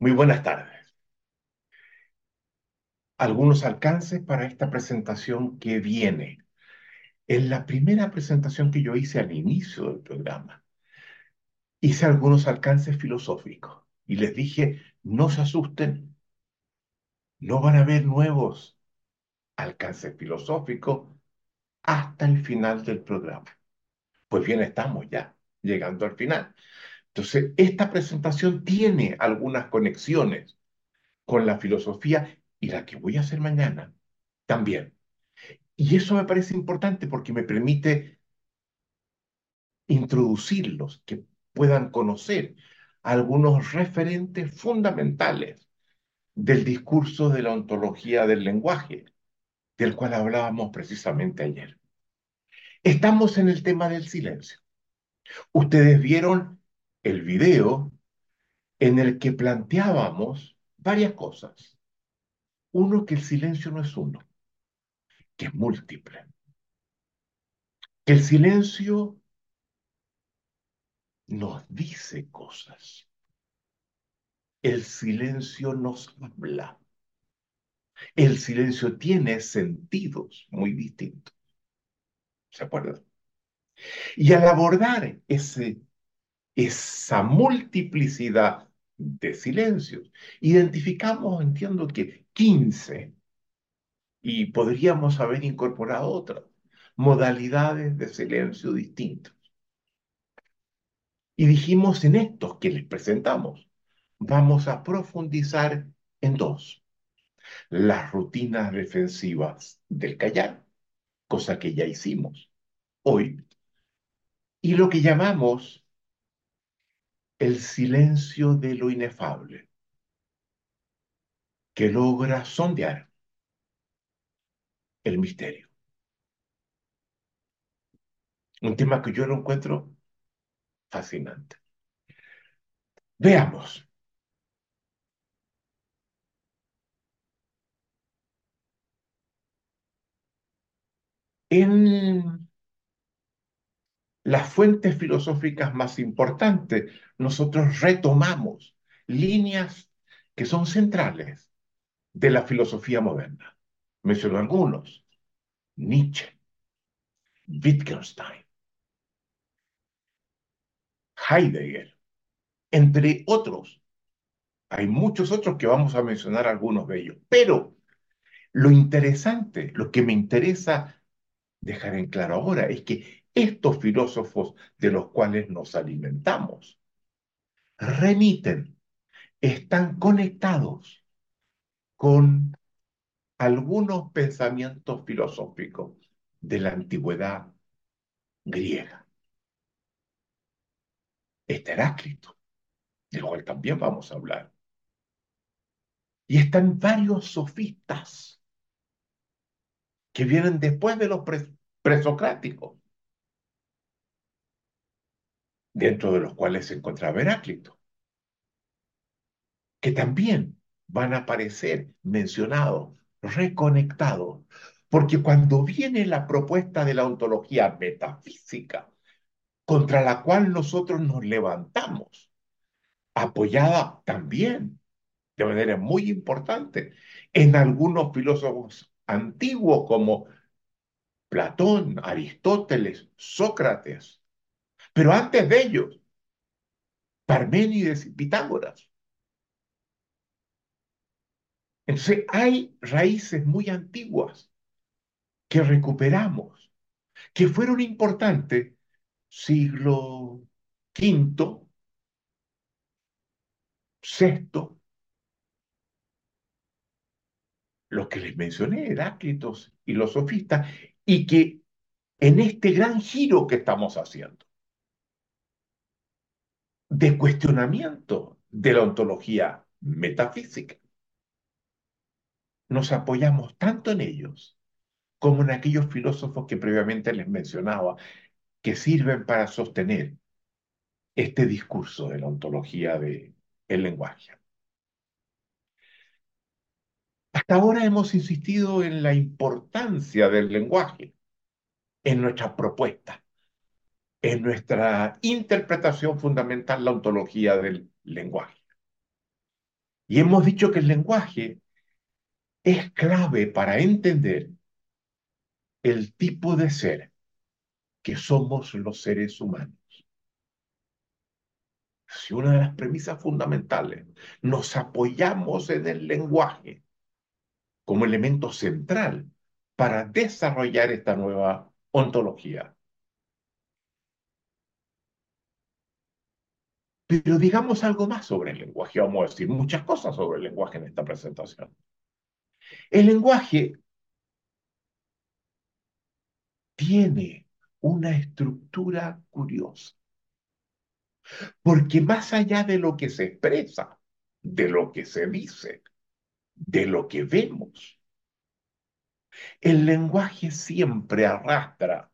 Muy buenas tardes. Algunos alcances para esta presentación que viene. En la primera presentación que yo hice al inicio del programa, hice algunos alcances filosóficos y les dije, no se asusten, no van a haber nuevos alcances filosóficos hasta el final del programa. Pues bien, estamos ya llegando al final. Entonces, esta presentación tiene algunas conexiones con la filosofía y la que voy a hacer mañana también. Y eso me parece importante porque me permite introducirlos, que puedan conocer algunos referentes fundamentales del discurso de la ontología del lenguaje, del cual hablábamos precisamente ayer. Estamos en el tema del silencio. Ustedes vieron el video en el que planteábamos varias cosas. Uno, que el silencio no es uno, que es múltiple. Que el silencio nos dice cosas. El silencio nos habla. El silencio tiene sentidos muy distintos. ¿Se acuerdan? Y al abordar ese, esa multiplicidad de silencios, identificamos, entiendo que 15, y podríamos haber incorporado otras modalidades de silencio distintas. Y dijimos en estos que les presentamos, vamos a profundizar en dos. Las rutinas defensivas del callar, cosa que ya hicimos hoy, y lo que llamamos el silencio de lo inefable, que logra sondear el misterio. Un tema que yo lo encuentro fascinante. Veamos. En las fuentes filosóficas más importantes, nosotros retomamos líneas que son centrales de la filosofía moderna. Menciono algunos. Nietzsche, Wittgenstein, Heidegger, entre otros. Hay muchos otros que vamos a mencionar algunos de ellos. Pero lo interesante, lo que me interesa dejar en claro ahora es que estos filósofos de los cuales nos alimentamos remiten, están conectados con algunos pensamientos filosóficos de la antigüedad griega. Este Heráclito, del cual también vamos a hablar. Y están varios sofistas que vienen después de los presocráticos, dentro de los cuales se encontraba Heráclito, que también van a aparecer mencionados, reconectados, porque cuando viene la propuesta de la ontología metafísica, contra la cual nosotros nos levantamos, apoyada también de manera muy importante en algunos filósofos antiguos como Platón, Aristóteles, Sócrates, pero antes de ellos, Parménides y Pitágoras. Entonces hay raíces muy antiguas que recuperamos, que fueron importantes siglo V, sexto, los que les mencioné, Heráclitos y los sofistas, y que en este gran giro que estamos haciendo de cuestionamiento de la ontología metafísica, nos apoyamos tanto en ellos como en aquellos filósofos que previamente les mencionaba, que sirven para sostener este discurso de la ontología del lenguaje. Hasta ahora hemos insistido en la importancia del lenguaje en nuestra propuesta, en nuestra interpretación fundamental, la ontología del lenguaje. Y hemos dicho que el lenguaje es clave para entender el tipo de ser que somos los seres humanos. Si una de las premisas fundamentales nos apoyamos en el lenguaje como elemento central para desarrollar esta nueva ontología. Pero digamos algo más sobre el lenguaje. Vamos a decir muchas cosas sobre el lenguaje en esta presentación. El lenguaje tiene una estructura curiosa. Porque más allá de lo que se expresa, de lo que se dice, de lo que vemos, el lenguaje siempre arrastra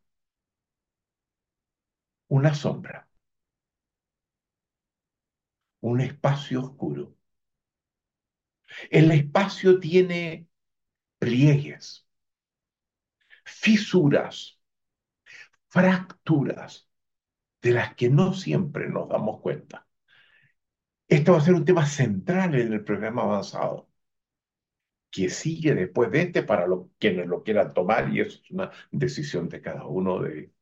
una sombra, un espacio oscuro. El espacio tiene pliegues, fisuras, fracturas de las que no siempre nos damos cuenta. Esto va a ser un tema central en el programa avanzado, que sigue después de este para los, quienes lo quieran tomar y eso es una decisión de cada uno de,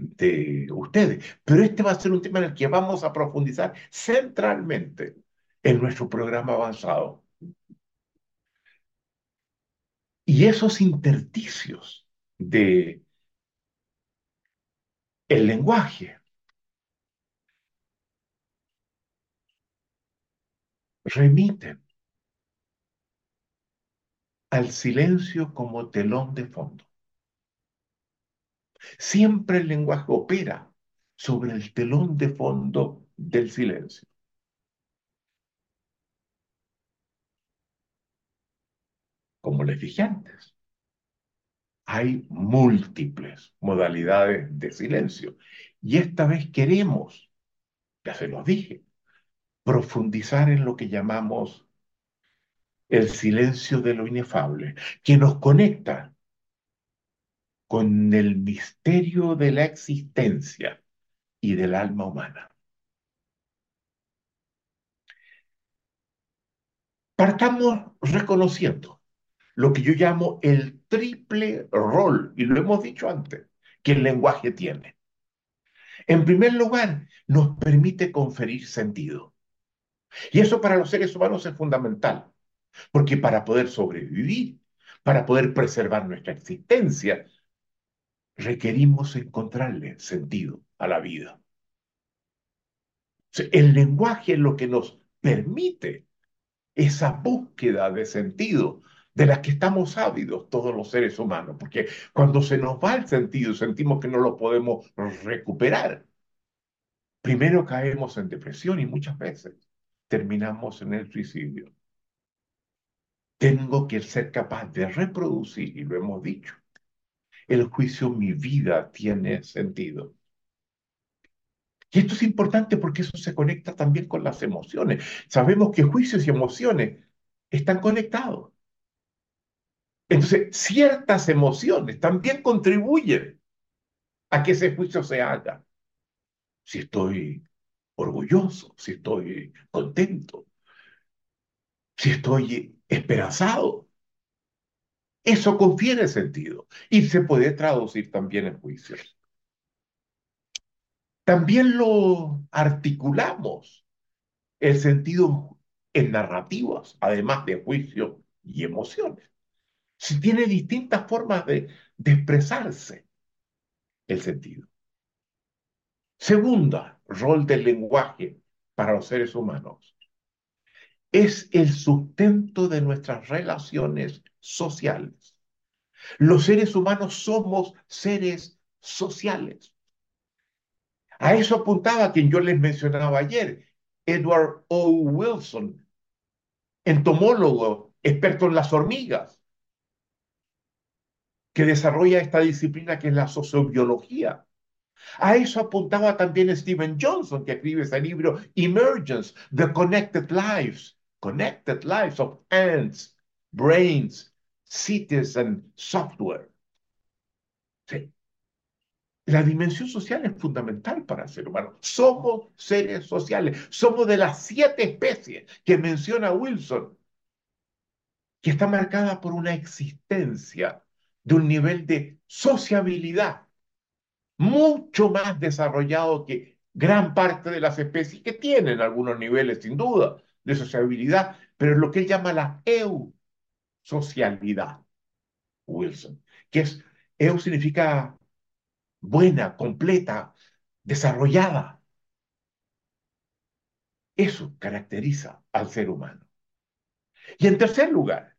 de ustedes. Pero este va a ser un tema en el que vamos a profundizar centralmente en nuestro programa avanzado. Y esos intersticios de el lenguaje remiten al silencio como telón de fondo. Siempre el lenguaje opera sobre el telón de fondo del silencio. Como les dije antes, hay múltiples modalidades de silencio. Y esta vez queremos, ya se los dije, profundizar en lo que llamamos el silencio de lo inefable, que nos conecta con el misterio de la existencia y del alma humana. Partamos reconociendo lo que yo llamo el triple rol, y lo hemos dicho antes, que el lenguaje tiene. En primer lugar, nos permite conferir sentido. Y eso para los seres humanos es fundamental, porque para poder sobrevivir, para poder preservar nuestra existencia, requerimos encontrarle sentido a la vida. El lenguaje es lo que nos permite esa búsqueda de sentido de la que estamos ávidos todos los seres humanos, porque cuando se nos va el sentido, sentimos que no lo podemos recuperar. Primero caemos en depresión y muchas veces terminamos en el suicidio. Tengo que ser capaz de reproducir, y lo hemos dicho, el juicio, mi vida tiene sentido. Y esto es importante porque eso se conecta también con las emociones. Sabemos que juicios y emociones están conectados. Entonces, ciertas emociones también contribuyen a que ese juicio se haga. Si estoy orgulloso, si estoy contento, si estoy esperanzado. Eso confiere sentido y se puede traducir también en juicios. También lo articulamos el sentido en narrativas, además de juicio y emociones. Si tiene distintas formas de, de expresarse el sentido. Segunda, rol del lenguaje para los seres humanos. Es el sustento de nuestras relaciones sociales. Los seres humanos somos seres sociales. A eso apuntaba quien yo les mencionaba ayer, Edward O. Wilson, entomólogo, experto en las hormigas, que desarrolla esta disciplina que es la sociobiología. A eso apuntaba también Steven Johnson, que escribe ese libro Emergence, The Connected Lives, Connected Lives of Ants, Brains, Cities and Software. la dimensión social es fundamental para el ser humano. Somos seres sociales. Somos de las siete especies que menciona Wilson, que está marcada por una existencia de un nivel de sociabilidad mucho más desarrollado que gran parte de las especies que tienen algunos niveles, sin duda, de sociabilidad, pero es lo que él llama la eusocialidad, Wilson, que es, eu significa buena, completa, desarrollada. Eso caracteriza al ser humano. Y en tercer lugar,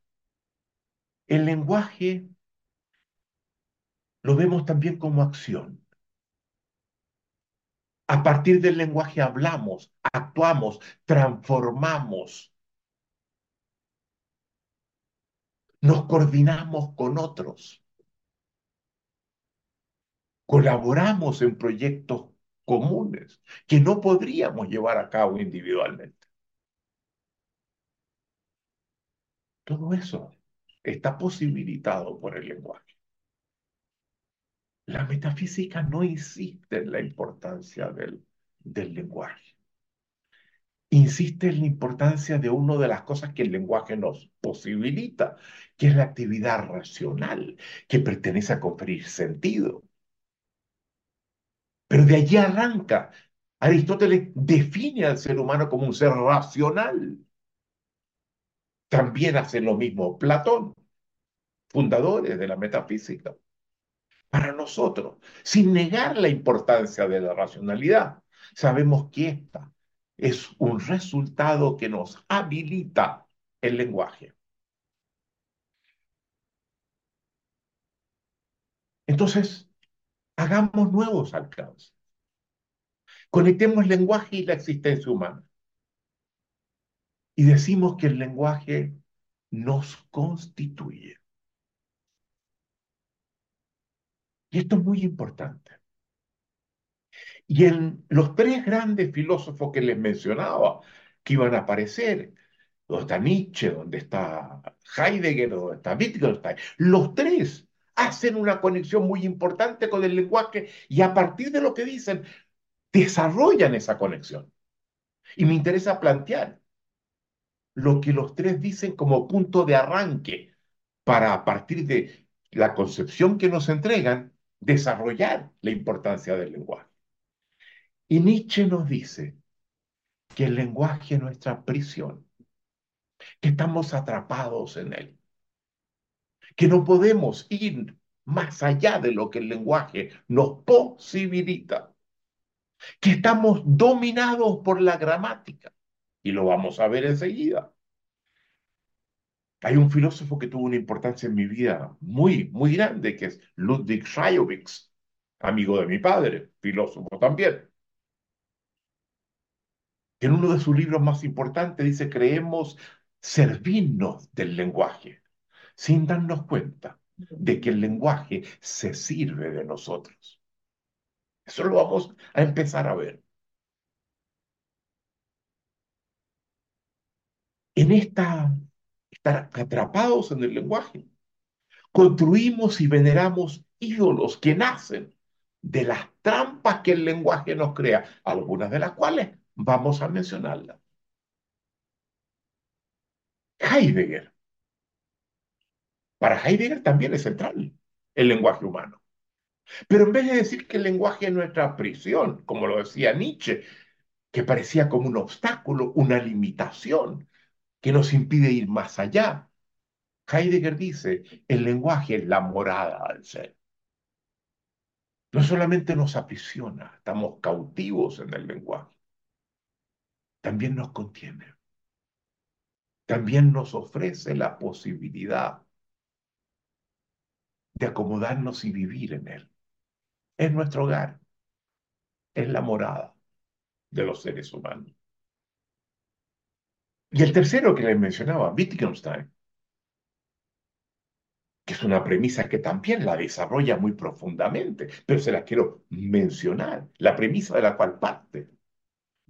el lenguaje lo vemos también como acción. A partir del lenguaje hablamos, actuamos, transformamos, nos coordinamos con otros, colaboramos en proyectos comunes que no podríamos llevar a cabo individualmente. Todo eso está posibilitado por el lenguaje. La metafísica no insiste en la importancia del, del lenguaje. Insiste en la importancia de una de las cosas que el lenguaje nos posibilita, que es la actividad racional, que pertenece a conferir sentido. Pero de allí arranca. Aristóteles define al ser humano como un ser racional. También hace lo mismo Platón, fundadores de la metafísica para nosotros, sin negar la importancia de la racionalidad. Sabemos que esta es un resultado que nos habilita el lenguaje. Entonces, hagamos nuevos alcances. Conectemos el lenguaje y la existencia humana. Y decimos que el lenguaje nos constituye. Y esto es muy importante. Y en los tres grandes filósofos que les mencionaba, que iban a aparecer, donde está Nietzsche, donde está Heidegger, donde está Wittgenstein, los tres hacen una conexión muy importante con el lenguaje y a partir de lo que dicen, desarrollan esa conexión. Y me interesa plantear lo que los tres dicen como punto de arranque para a partir de la concepción que nos entregan, desarrollar la importancia del lenguaje. Y Nietzsche nos dice que el lenguaje es nuestra prisión, que estamos atrapados en él, que no podemos ir más allá de lo que el lenguaje nos posibilita, que estamos dominados por la gramática, y lo vamos a ver enseguida. Hay un filósofo que tuvo una importancia en mi vida muy, muy grande, que es Ludwig Schajowitz, amigo de mi padre, filósofo también. En uno de sus libros más importantes dice, creemos servirnos del lenguaje, sin darnos cuenta de que el lenguaje se sirve de nosotros. Eso lo vamos a empezar a ver. En esta estar atrapados en el lenguaje. Construimos y veneramos ídolos que nacen de las trampas que el lenguaje nos crea, algunas de las cuales vamos a mencionarlas. Heidegger. Para Heidegger también es central el lenguaje humano. Pero en vez de decir que el lenguaje es nuestra prisión, como lo decía Nietzsche, que parecía como un obstáculo, una limitación, que nos impide ir más allá. Heidegger dice, el lenguaje es la morada al ser. No solamente nos aprisiona, estamos cautivos en el lenguaje, también nos contiene. También nos ofrece la posibilidad de acomodarnos y vivir en él. Es nuestro hogar, es la morada de los seres humanos. Y el tercero que les mencionaba, Wittgenstein, que es una premisa que también la desarrolla muy profundamente, pero se la quiero mencionar, la premisa de la cual parte.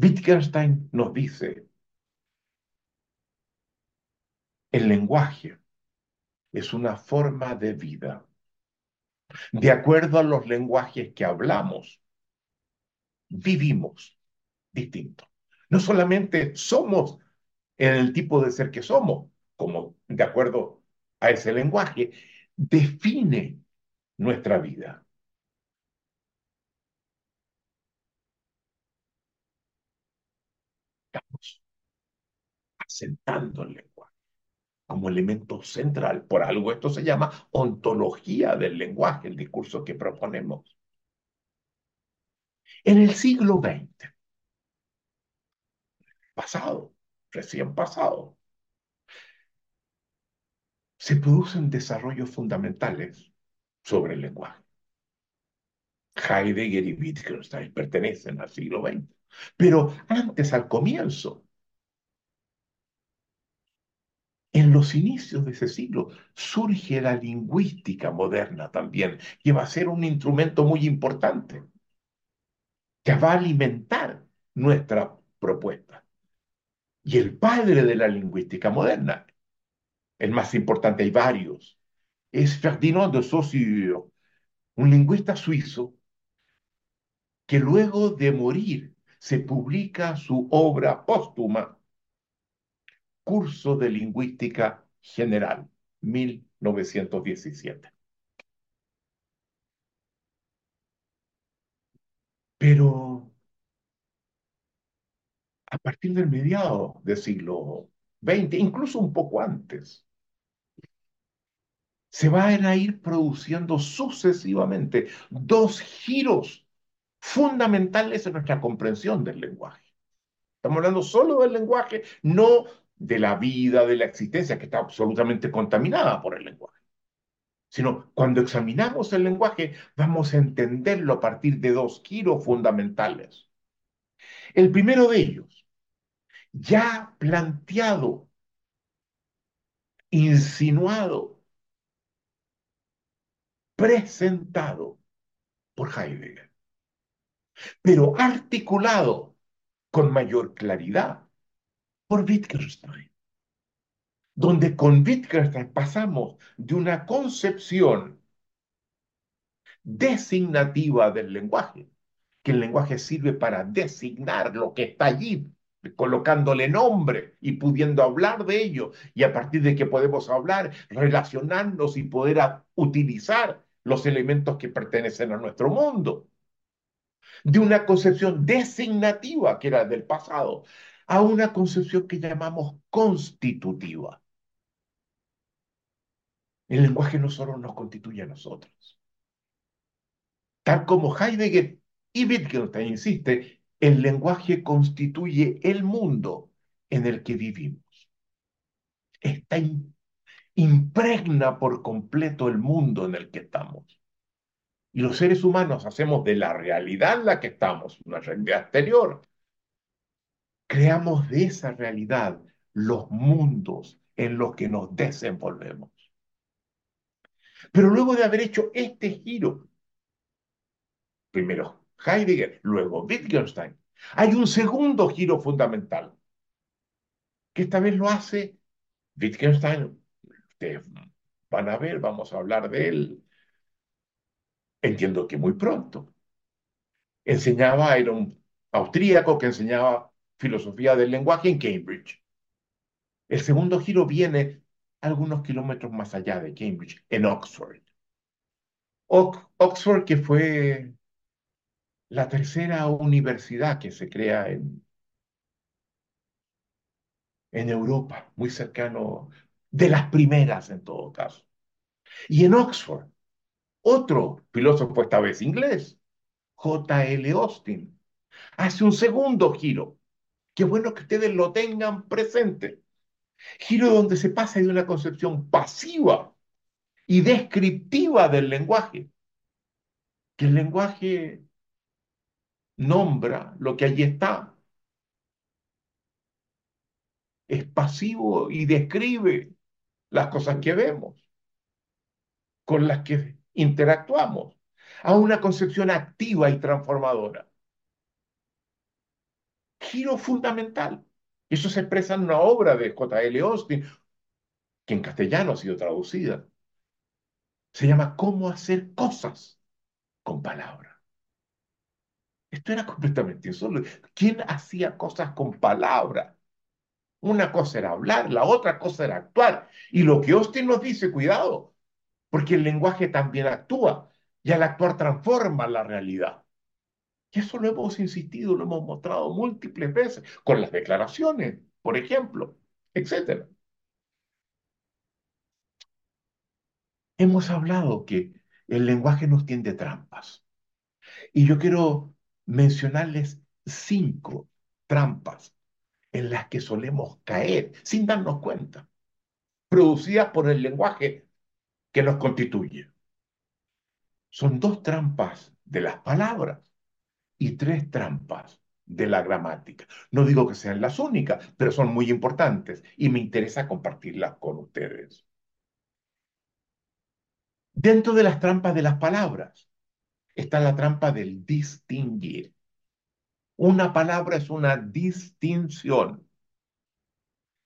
Wittgenstein nos dice, el lenguaje es una forma de vida De acuerdo a los lenguajes que hablamos, vivimos distinto. No solamente somos en el tipo de ser que somos, como de acuerdo a ese lenguaje, define nuestra vida. Estamos asentando el lenguaje como elemento central. Por algo esto se llama ontología del lenguaje, el discurso que proponemos. En el siglo XX, pasado, recién pasado, se producen desarrollos fundamentales sobre el lenguaje. Heidegger y Wittgenstein pertenecen al siglo XX. Pero antes, al comienzo, en los inicios de ese siglo, surge la lingüística moderna también, que va a ser un instrumento muy importante, que va a alimentar nuestra propuesta. Y el padre de la lingüística moderna, el más importante, hay varios, es Ferdinand de Saussure, un lingüista suizo que luego de morir se publica su obra póstuma, Curso de Lingüística General, 1917. Pero a partir del mediado del siglo XX, incluso un poco antes, se van a ir produciendo sucesivamente dos giros fundamentales en nuestra comprensión del lenguaje. Estamos hablando solo del lenguaje, no de la vida, de la existencia, que está absolutamente contaminada por el lenguaje. Sino cuando examinamos el lenguaje, vamos a entenderlo a partir de dos giros fundamentales. El primero de ellos, ya planteado, insinuado, presentado por Heidegger, pero articulado con mayor claridad por Wittgenstein, donde con Wittgenstein pasamos de una concepción designativa del lenguaje, que el lenguaje sirve para designar lo que está allí, colocándole nombre y pudiendo hablar de ello, y a partir de que podemos hablar, relacionarnos y poder utilizar los elementos que pertenecen a nuestro mundo. De una concepción designativa que era del pasado a una concepción que llamamos constitutiva. El lenguaje no solo nos constituye a nosotros. Tal como Heidegger y Wittgenstein insiste, el lenguaje constituye el mundo en el que vivimos. Está impregna por completo el mundo en el que estamos. Y los seres humanos hacemos de la realidad en la que estamos, una realidad exterior, creamos de esa realidad los mundos en los que nos desenvolvemos. Pero luego de haber hecho este giro, primero Heidegger, luego Wittgenstein, hay un segundo giro fundamental, que esta vez lo hace Wittgenstein ustedes van a ver, vamos a hablar de él. Entiendo que muy pronto. Enseñaba, era un austríaco que enseñaba filosofía del lenguaje en Cambridge. El segundo giro viene algunos kilómetros más allá de Cambridge, en Oxford. Oxford, que fue la tercera universidad que se crea en, Europa, muy cercano de las primeras en todo caso. Y en Oxford, otro filósofo, esta vez inglés, J.L. Austin, hace un segundo giro. Qué bueno que ustedes lo tengan presente. Giro donde se pasa de una concepción pasiva y descriptiva del lenguaje, que el lenguaje nombra lo que allí está, es pasivo y describe las cosas que vemos, con las que interactuamos, a una concepción activa y transformadora. Giro fundamental. Eso se expresa en una obra de J.L. Austin, que en castellano ha sido traducida. Se llama cómo hacer cosas con palabras. Esto era completamente insólito. ¿Quién hacía cosas con palabras? Una cosa era hablar, la otra cosa era actuar. Y lo que Austin nos dice, cuidado, porque el lenguaje también actúa y al actuar transforma la realidad. Y eso lo hemos insistido, lo hemos mostrado múltiples veces, con las declaraciones, por ejemplo, etc. Hemos hablado que el lenguaje nos tiende trampas. Y yo quiero mencionarles cinco trampas en las que solemos caer sin darnos cuenta, producidas por el lenguaje que nos constituye. Son dos trampas de las palabras y tres trampas de la gramática. No digo que sean las únicas, pero son muy importantes y me interesa compartirlas con ustedes. Dentro de las trampas de las palabras está la trampa del distinguir. Una palabra es una distinción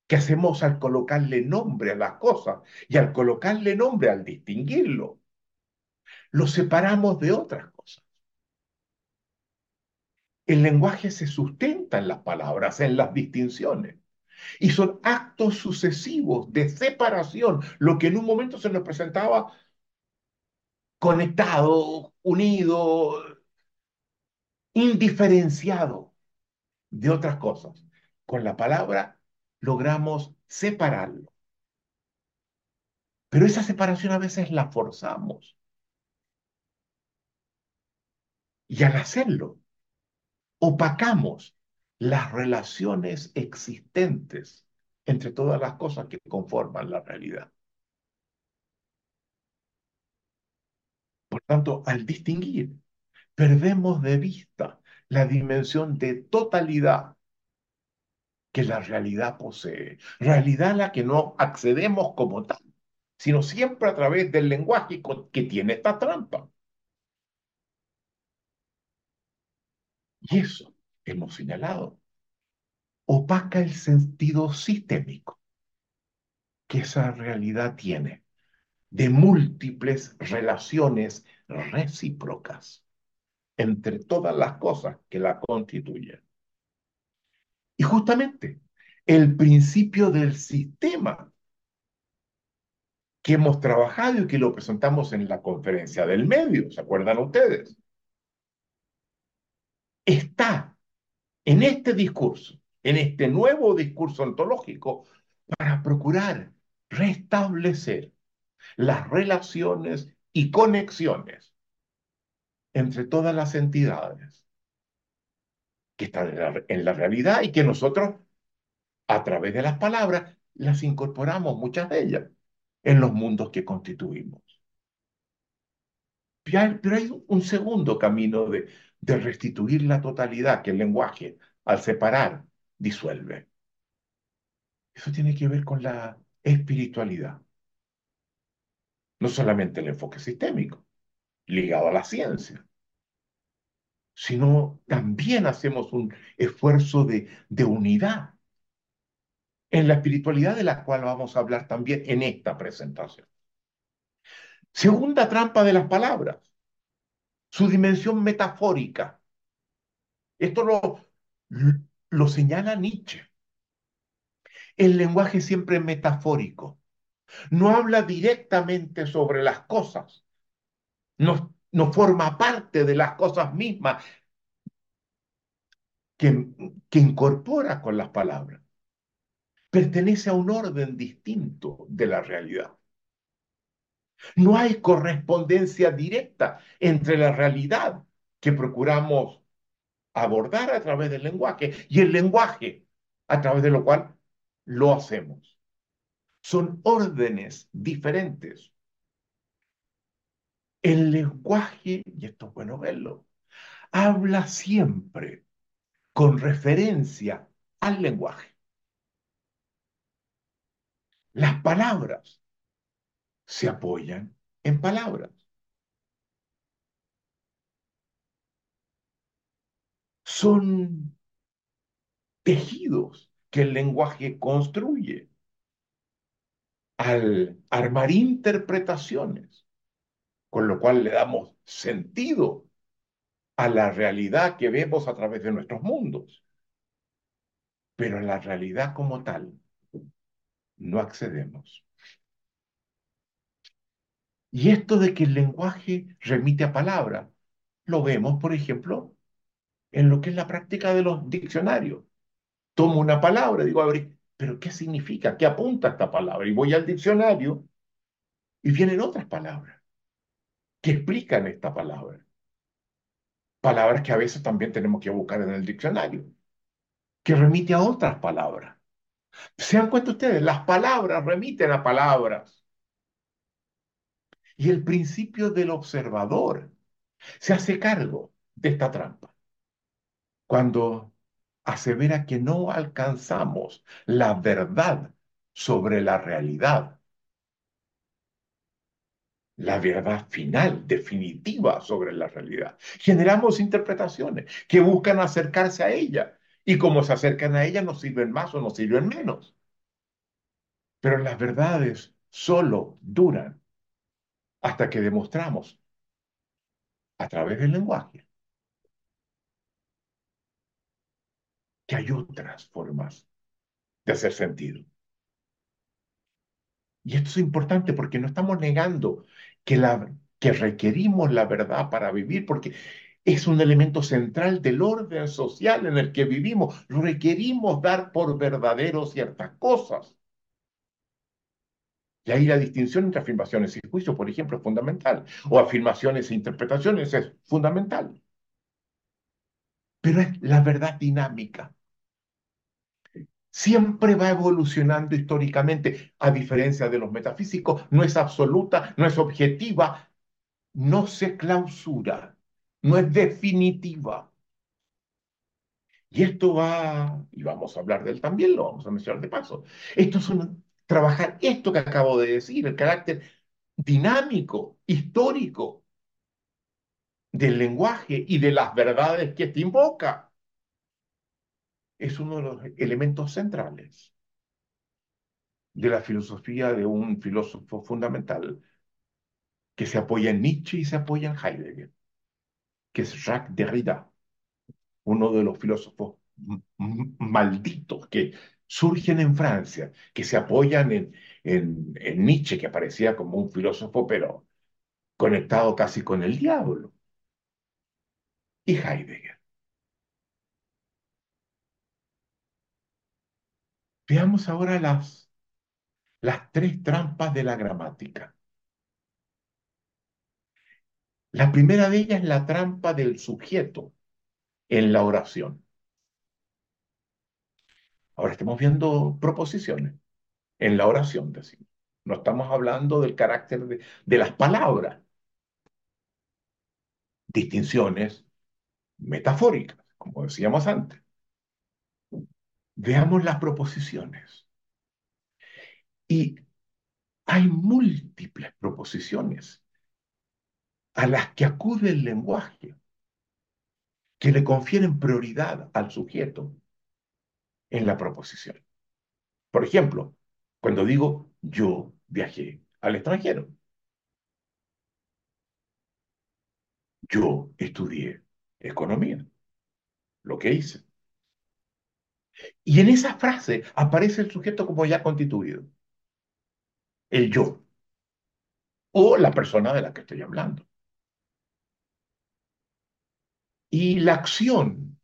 que hacemos al colocarle nombre a las cosas y al colocarle nombre, al distinguirlo, lo separamos de otras cosas. El lenguaje se sustenta en las palabras, en las distinciones. Y son actos sucesivos de separación, lo que en un momento se nos presentaba conectado, unido, indiferenciado de otras cosas. Con la palabra logramos separarlo. Pero esa separación a veces la forzamos. Y al hacerlo, opacamos las relaciones existentes entre todas las cosas que conforman la realidad. Por tanto, al distinguir, perdemos de vista la dimensión de totalidad que la realidad posee. Realidad a la que no accedemos como tal, sino siempre a través del lenguaje que tiene esta trampa. Y eso, hemos señalado, opaca el sentido sistémico que esa realidad tiene de múltiples relaciones recíprocas entre todas las cosas que la constituyen. Y justamente el principio del sistema que hemos trabajado y que lo presentamos en la conferencia del medio, ¿se acuerdan ustedes? Está en este discurso, en este nuevo discurso ontológico, para procurar restablecer las relaciones y conexiones entre todas las entidades que están en la, realidad y que nosotros, a través de las palabras, las incorporamos, muchas de ellas, en los mundos que constituimos. Pero hay un segundo camino de, de restituir la totalidad que el lenguaje, al separar, disuelve. Eso tiene que ver con la espiritualidad. No solamente el enfoque sistémico, ligado a la ciencia, sino también hacemos un esfuerzo de, de unidad en la espiritualidad de la cual vamos a hablar también en esta presentación. Segunda trampa de las palabras, su dimensión metafórica. Esto lo, señala Nietzsche. El lenguaje siempre metafórico. No habla directamente sobre las cosas. No, no forma parte de las cosas mismas que, que incorpora con las palabras. Pertenece a un orden distinto de la realidad. No hay correspondencia directa entre la realidad que procuramos abordar a través del lenguaje y el lenguaje a través de lo cual lo hacemos. Son órdenes diferentes. El lenguaje, y esto es bueno verlo, habla siempre con referencia al lenguaje. Las palabras se apoyan en palabras. Son tejidos que el lenguaje construye al armar interpretaciones con lo cual le damos sentido a la realidad que vemos a través de nuestros mundos. Pero a la realidad como tal no accedemos. Y esto de que el lenguaje remite a palabras, lo vemos, por ejemplo, en lo que es la práctica de los diccionarios. Tomo una palabra, digo, a ver, pero ¿qué significa? ¿Qué apunta esta palabra? Y voy al diccionario y vienen otras palabras que explican esta palabra. Palabras que a veces también tenemos que buscar en el diccionario, que remite a otras palabras. ¿Se dan cuenta ustedes? Las palabras remiten a palabras. Y el principio del observador se hace cargo de esta trampa. Cuando asevera que no alcanzamos la verdad sobre la realidad, la verdad final, definitiva sobre la realidad. Generamos interpretaciones que buscan acercarse a ella y como se acercan a ella nos sirven más o nos sirven menos. Pero las verdades solo duran hasta que demostramos a través del lenguaje que hay otras formas de hacer sentido. Y esto es importante porque no estamos negando que, la, que requerimos la verdad para vivir, porque es un elemento central del orden social en el que vivimos. Requerimos dar por verdadero ciertas cosas. Y ahí la distinción entre afirmaciones y juicios, por ejemplo, es fundamental. O afirmaciones e interpretaciones es fundamental. Pero es la verdad dinámica. Siempre va evolucionando históricamente, a diferencia de los metafísicos, no es absoluta, no es objetiva, no se clausura, no es definitiva. Y esto va, y vamos a hablar de él también, lo vamos a mencionar de paso. Esto es un, trabajar esto que acabo de decir, el carácter dinámico, histórico del lenguaje y de las verdades que te invoca. Es uno de los elementos centrales de la filosofía de un filósofo fundamental que se apoya en Nietzsche y se apoya en Heidegger, que es Jacques Derrida, uno de los filósofos malditos que surgen en Francia, que se apoyan en, en, Nietzsche, que aparecía como un filósofo, pero conectado casi con el diablo, y Heidegger. Veamos ahora las, las tres trampas de la gramática. La primera de ellas es la trampa del sujeto en la oración. Ahora estamos viendo proposiciones en la oración, decimos. No estamos hablando del carácter de, de las palabras. Distinciones metafóricas, como decíamos antes. Veamos las proposiciones. Y hay múltiples proposiciones a las que acude el lenguaje, que le confieren prioridad al sujeto en la proposición. Por ejemplo, cuando digo yo viajé al extranjero, yo estudié economía, lo que hice. Y en esa frase aparece el sujeto como ya constituido, el yo, o la persona de la que estoy hablando. Y la acción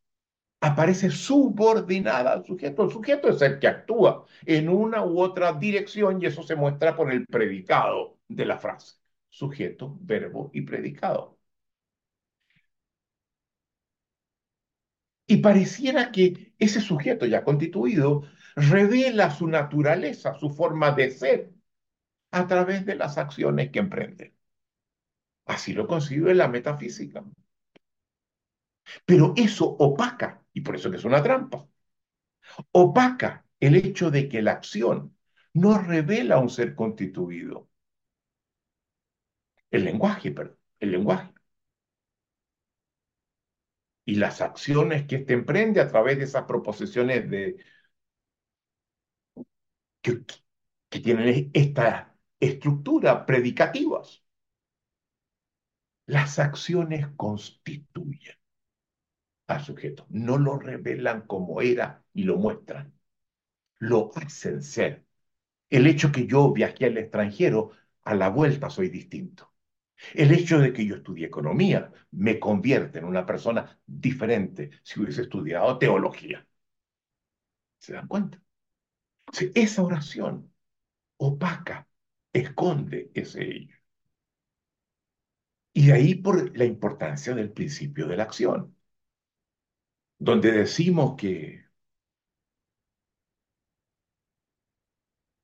aparece subordinada al sujeto. El sujeto es el que actúa en una u otra dirección y eso se muestra por el predicado de la frase. Sujeto, verbo y predicado. Y pareciera que ese sujeto ya constituido revela su naturaleza, su forma de ser, a través de las acciones que emprende. Así lo concibe la metafísica. Pero eso opaca, y por eso que es una trampa, opaca el hecho de que la acción no revela un ser constituido. El lenguaje, perdón, el lenguaje. Y las acciones que éste emprende a través de esas proposiciones de, que, que tienen esta estructura predicativas. Las acciones constituyen al sujeto, no lo revelan como era y lo muestran, lo hacen ser. El hecho que yo viajé al extranjero, a la vuelta soy distinto. El hecho de que yo estudie economía me convierte en una persona diferente si hubiese estudiado teología. ¿Se dan cuenta? esa oración opaca, esconde ese ello. Y de ahí por la importancia del principio de la acción, donde decimos que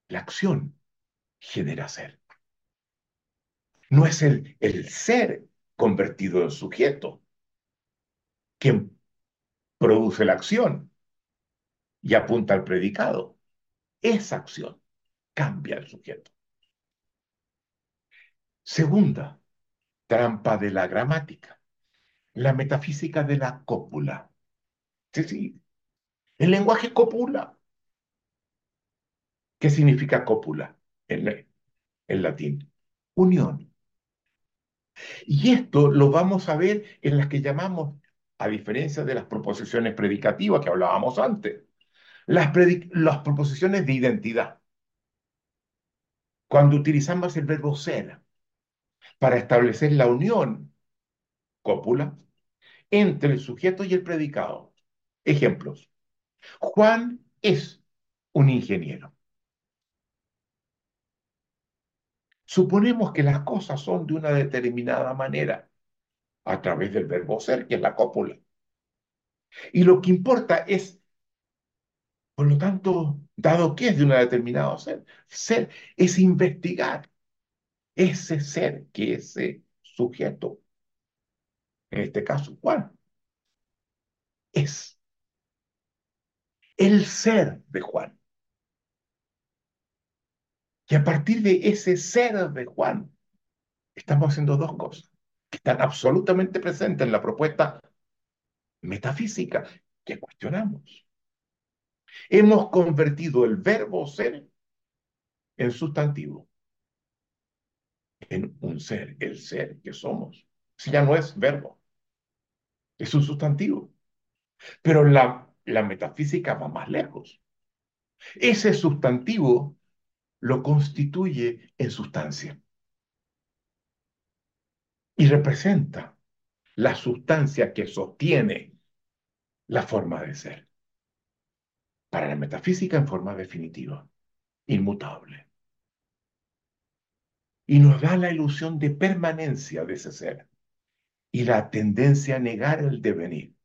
la acción genera ser. No es el, el ser convertido en sujeto quien produce la acción y apunta al predicado. Esa acción cambia el sujeto. Segunda, trampa de la gramática, la metafísica de la cópula. Sí, sí, el lenguaje cópula. ¿Qué significa cópula en, en latín? Unión. Y esto lo vamos a ver en las que llamamos, a diferencia de las proposiciones predicativas que hablábamos antes, las, las proposiciones de identidad. Cuando utilizamos el verbo ser para establecer la unión, cópula, entre el sujeto y el predicado. Ejemplos. Juan es un ingeniero. Suponemos que las cosas son de una determinada manera, a través del verbo ser, que es la cópula. Y lo que importa es, por lo tanto, dado que es de una determinada ser, ser es investigar ese ser que ese sujeto, en este caso Juan, es el ser de Juan. Y a partir de ese ser de Juan, estamos haciendo dos cosas que están absolutamente presentes en la propuesta metafísica que cuestionamos. Hemos convertido el verbo ser en sustantivo, en un ser, el ser que somos. Si ya no es verbo, es un sustantivo. Pero la, la metafísica va más lejos. Ese sustantivo lo constituye en sustancia. Y representa la sustancia que sostiene la forma de ser. Para la metafísica en forma definitiva, inmutable. Y nos da la ilusión de permanencia de ese ser y la tendencia a negar el devenir,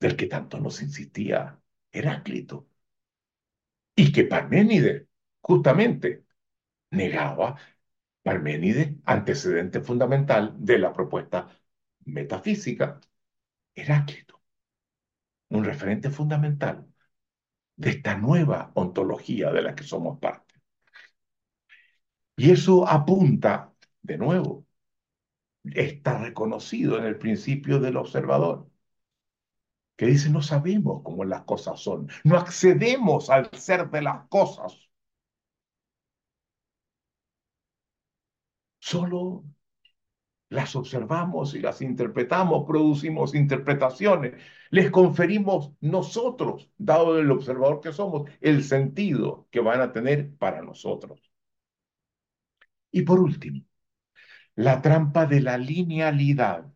del que tanto nos insistía Heráclito. Y que Parménides justamente negaba Parménides, antecedente fundamental de la propuesta metafísica, Heráclito, un referente fundamental de esta nueva ontología de la que somos parte. Y eso apunta, de nuevo, está reconocido en el principio del observador, que dice no sabemos cómo las cosas son, no accedemos al ser de las cosas Solo las observamos y las interpretamos, producimos interpretaciones, les conferimos nosotros, dado el observador que somos, el sentido que van a tener para nosotros. Y por último, la trampa de la linealidad.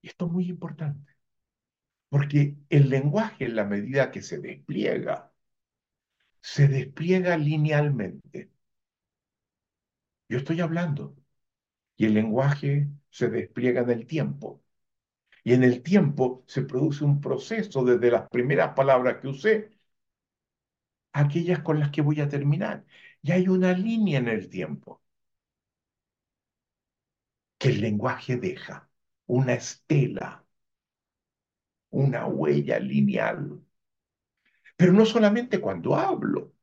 Y esto es muy importante, porque el lenguaje en la medida que se despliega, se despliega linealmente. Yo estoy hablando y el lenguaje se despliega en el tiempo. Y en el tiempo se produce un proceso desde las primeras palabras que usé, aquellas con las que voy a terminar. Y hay una línea en el tiempo que el lenguaje deja, una estela, una huella lineal. Pero no solamente cuando hablo,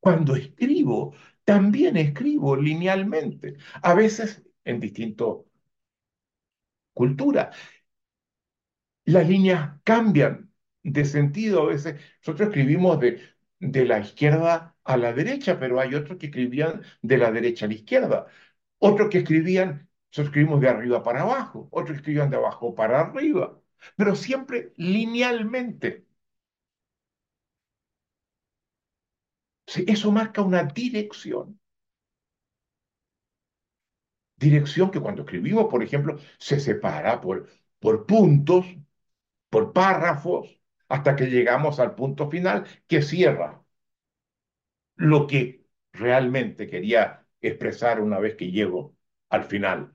cuando escribo, también escribo linealmente, a veces en distintas culturas. Las líneas cambian de sentido, a veces nosotros escribimos de, de la izquierda a la derecha, pero hay otros que escribían de la derecha a la izquierda. otros que escribían, escribimos de arriba para abajo, otros escribían de abajo para arriba, pero siempre linealmente. Eso marca una dirección. Dirección que cuando escribimos, por ejemplo, se separa por, por puntos, por párrafos, hasta que llegamos al punto final que cierra lo que realmente quería expresar una vez que llego al final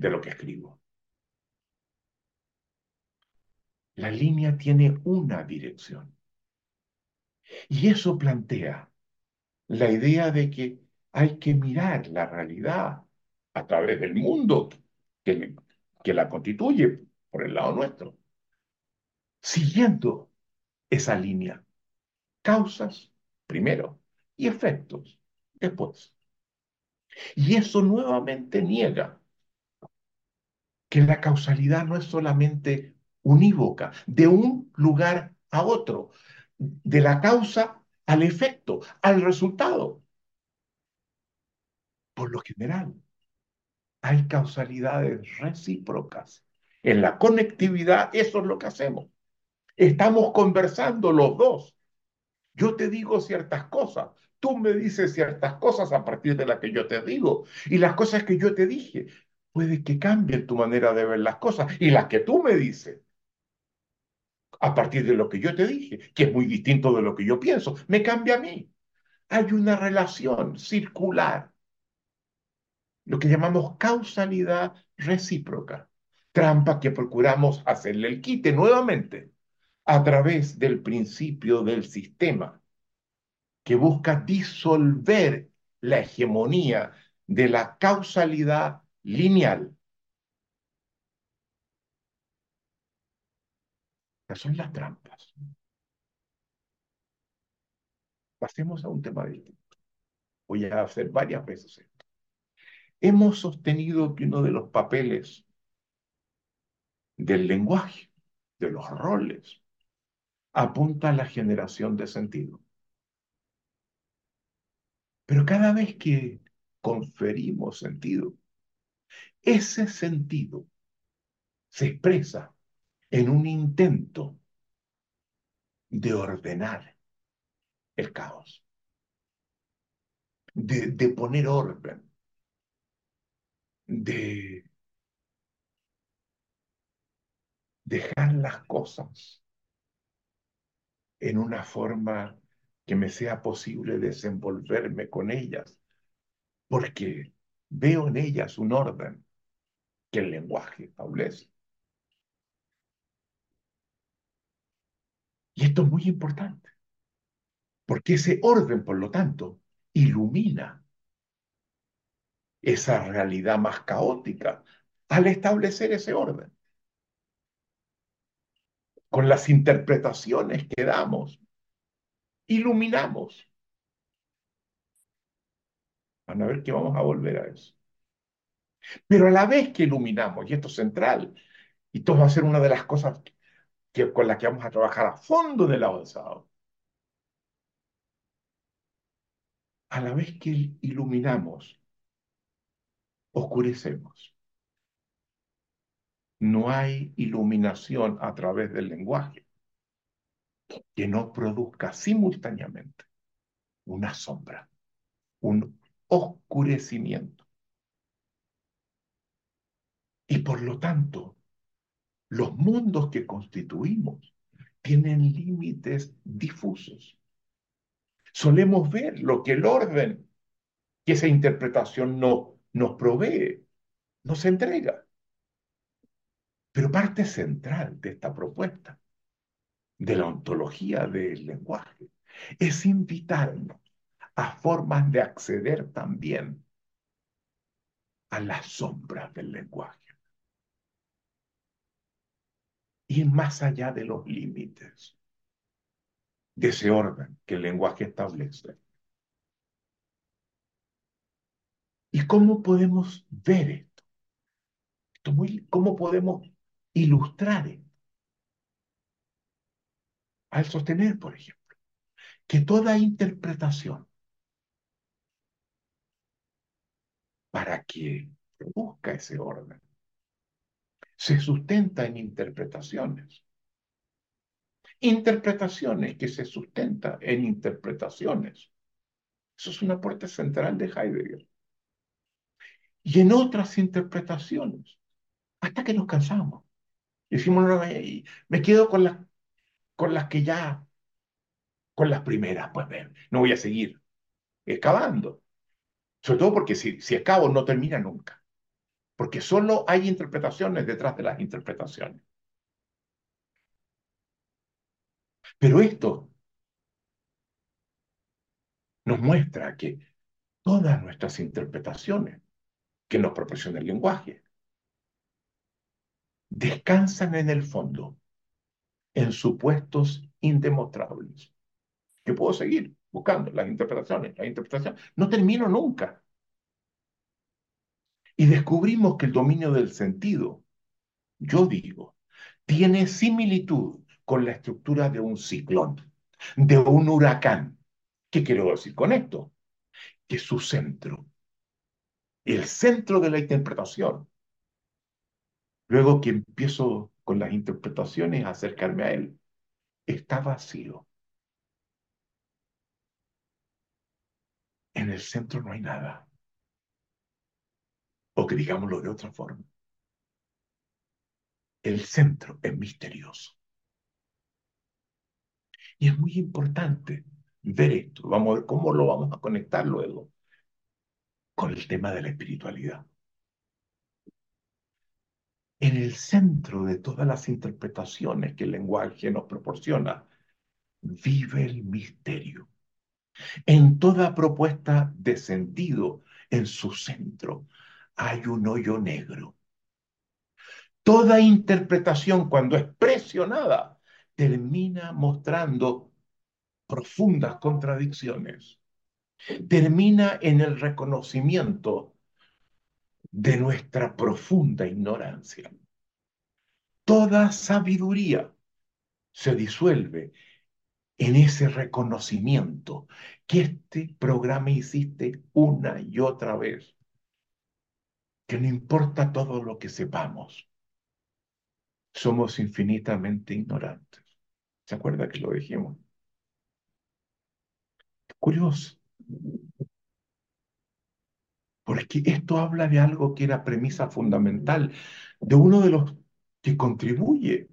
de lo que escribo. La línea tiene una dirección. Y eso plantea la idea de que hay que mirar la realidad a través del mundo que, la constituye por el lado nuestro, siguiendo esa línea. Causas primero y efectos después. Y eso nuevamente niega que la causalidad no es solamente unívoca, de un lugar a otro, de la causa al efecto, al resultado. Por lo general, hay causalidades recíprocas. En la conectividad, eso es lo que hacemos. Estamos conversando los dos. Yo te digo ciertas cosas, tú me dices ciertas cosas a partir de las que yo te digo. Y las cosas que yo te dije, puede que cambien tu manera de ver las cosas. Y las que tú me dices, a partir de lo que yo te dije, que es muy distinto de lo que yo pienso, me cambia a mí. Hay una relación circular, lo que llamamos causalidad recíproca, trampa que procuramos hacerle el quite nuevamente a través del principio del sistema, que busca disolver la hegemonía de la causalidad lineal son las trampas. Pasemos a un tema distinto. Voy a hacer varias veces esto. Hemos sostenido que uno de los papeles del lenguaje, de los roles, apunta a la generación de sentido. Pero cada vez que conferimos sentido, ese sentido se expresa en un intento de ordenar el caos, de, poner orden, de dejar las cosas en una forma que me sea posible desenvolverme con ellas, porque veo en ellas un orden que el lenguaje establece. Y esto es muy importante, porque ese orden, por lo tanto, ilumina esa realidad más caótica al establecer ese orden. Con las interpretaciones que damos, iluminamos. Van a ver que vamos a volver a eso. Pero a la vez que iluminamos, y esto es central, y esto va a ser una de las cosas que, con la que vamos a trabajar a fondo en el avanzado. A la vez que iluminamos, oscurecemos. No hay iluminación a través del lenguaje que no produzca simultáneamente una sombra, un oscurecimiento. Y por lo tanto, los mundos que constituimos tienen límites difusos. Solemos ver lo que el orden que esa interpretación no, nos provee, nos entrega. Pero parte central de esta propuesta, de la ontología del lenguaje, es invitarnos a formas de acceder también a las sombras del lenguaje ir más allá de los límites de ese orden que el lenguaje establece. ¿Y cómo podemos ver esto? ¿Cómo podemos ilustrar esto? Al sostener, por ejemplo, que toda interpretación para que busca ese orden. Se sustenta en interpretaciones. Interpretaciones que se sustentan en interpretaciones. Eso es una aporte central de Heidegger. Y en otras interpretaciones, hasta que nos cansamos. Decimos, no, me, me quedo con las, con las que ya, con las primeras, pues ven, no voy a seguir excavando. Sobre todo porque si, si excavo no termina nunca. Porque solo hay interpretaciones detrás de las interpretaciones. Pero esto nos muestra que todas nuestras interpretaciones que nos proporciona el lenguaje descansan en el fondo en supuestos indemostrables. Yo puedo seguir buscando las interpretaciones, las interpretaciones. No termino nunca. Y descubrimos que el dominio del sentido, yo digo, tiene similitud con la estructura de un ciclón, de un huracán. ¿Qué quiero decir con esto? Que su centro, el centro de la interpretación, luego que empiezo con las interpretaciones a acercarme a él, está vacío. En el centro no hay nada. O que digámoslo de otra forma. El centro es misterioso. Y es muy importante ver esto. Vamos a ver cómo lo vamos a conectar luego con el tema de la espiritualidad. En el centro de todas las interpretaciones que el lenguaje nos proporciona, vive el misterio. En toda propuesta de sentido, en su centro, hay un hoyo negro. Toda interpretación, cuando es presionada, termina mostrando profundas contradicciones. Termina en el reconocimiento de nuestra profunda ignorancia. Toda sabiduría se disuelve en ese reconocimiento que este programa hiciste una y otra vez, que no importa todo lo que sepamos, somos infinitamente ignorantes. ¿Se acuerda que lo dijimos? Curioso. Porque esto habla de algo que era premisa fundamental, de uno de los que contribuye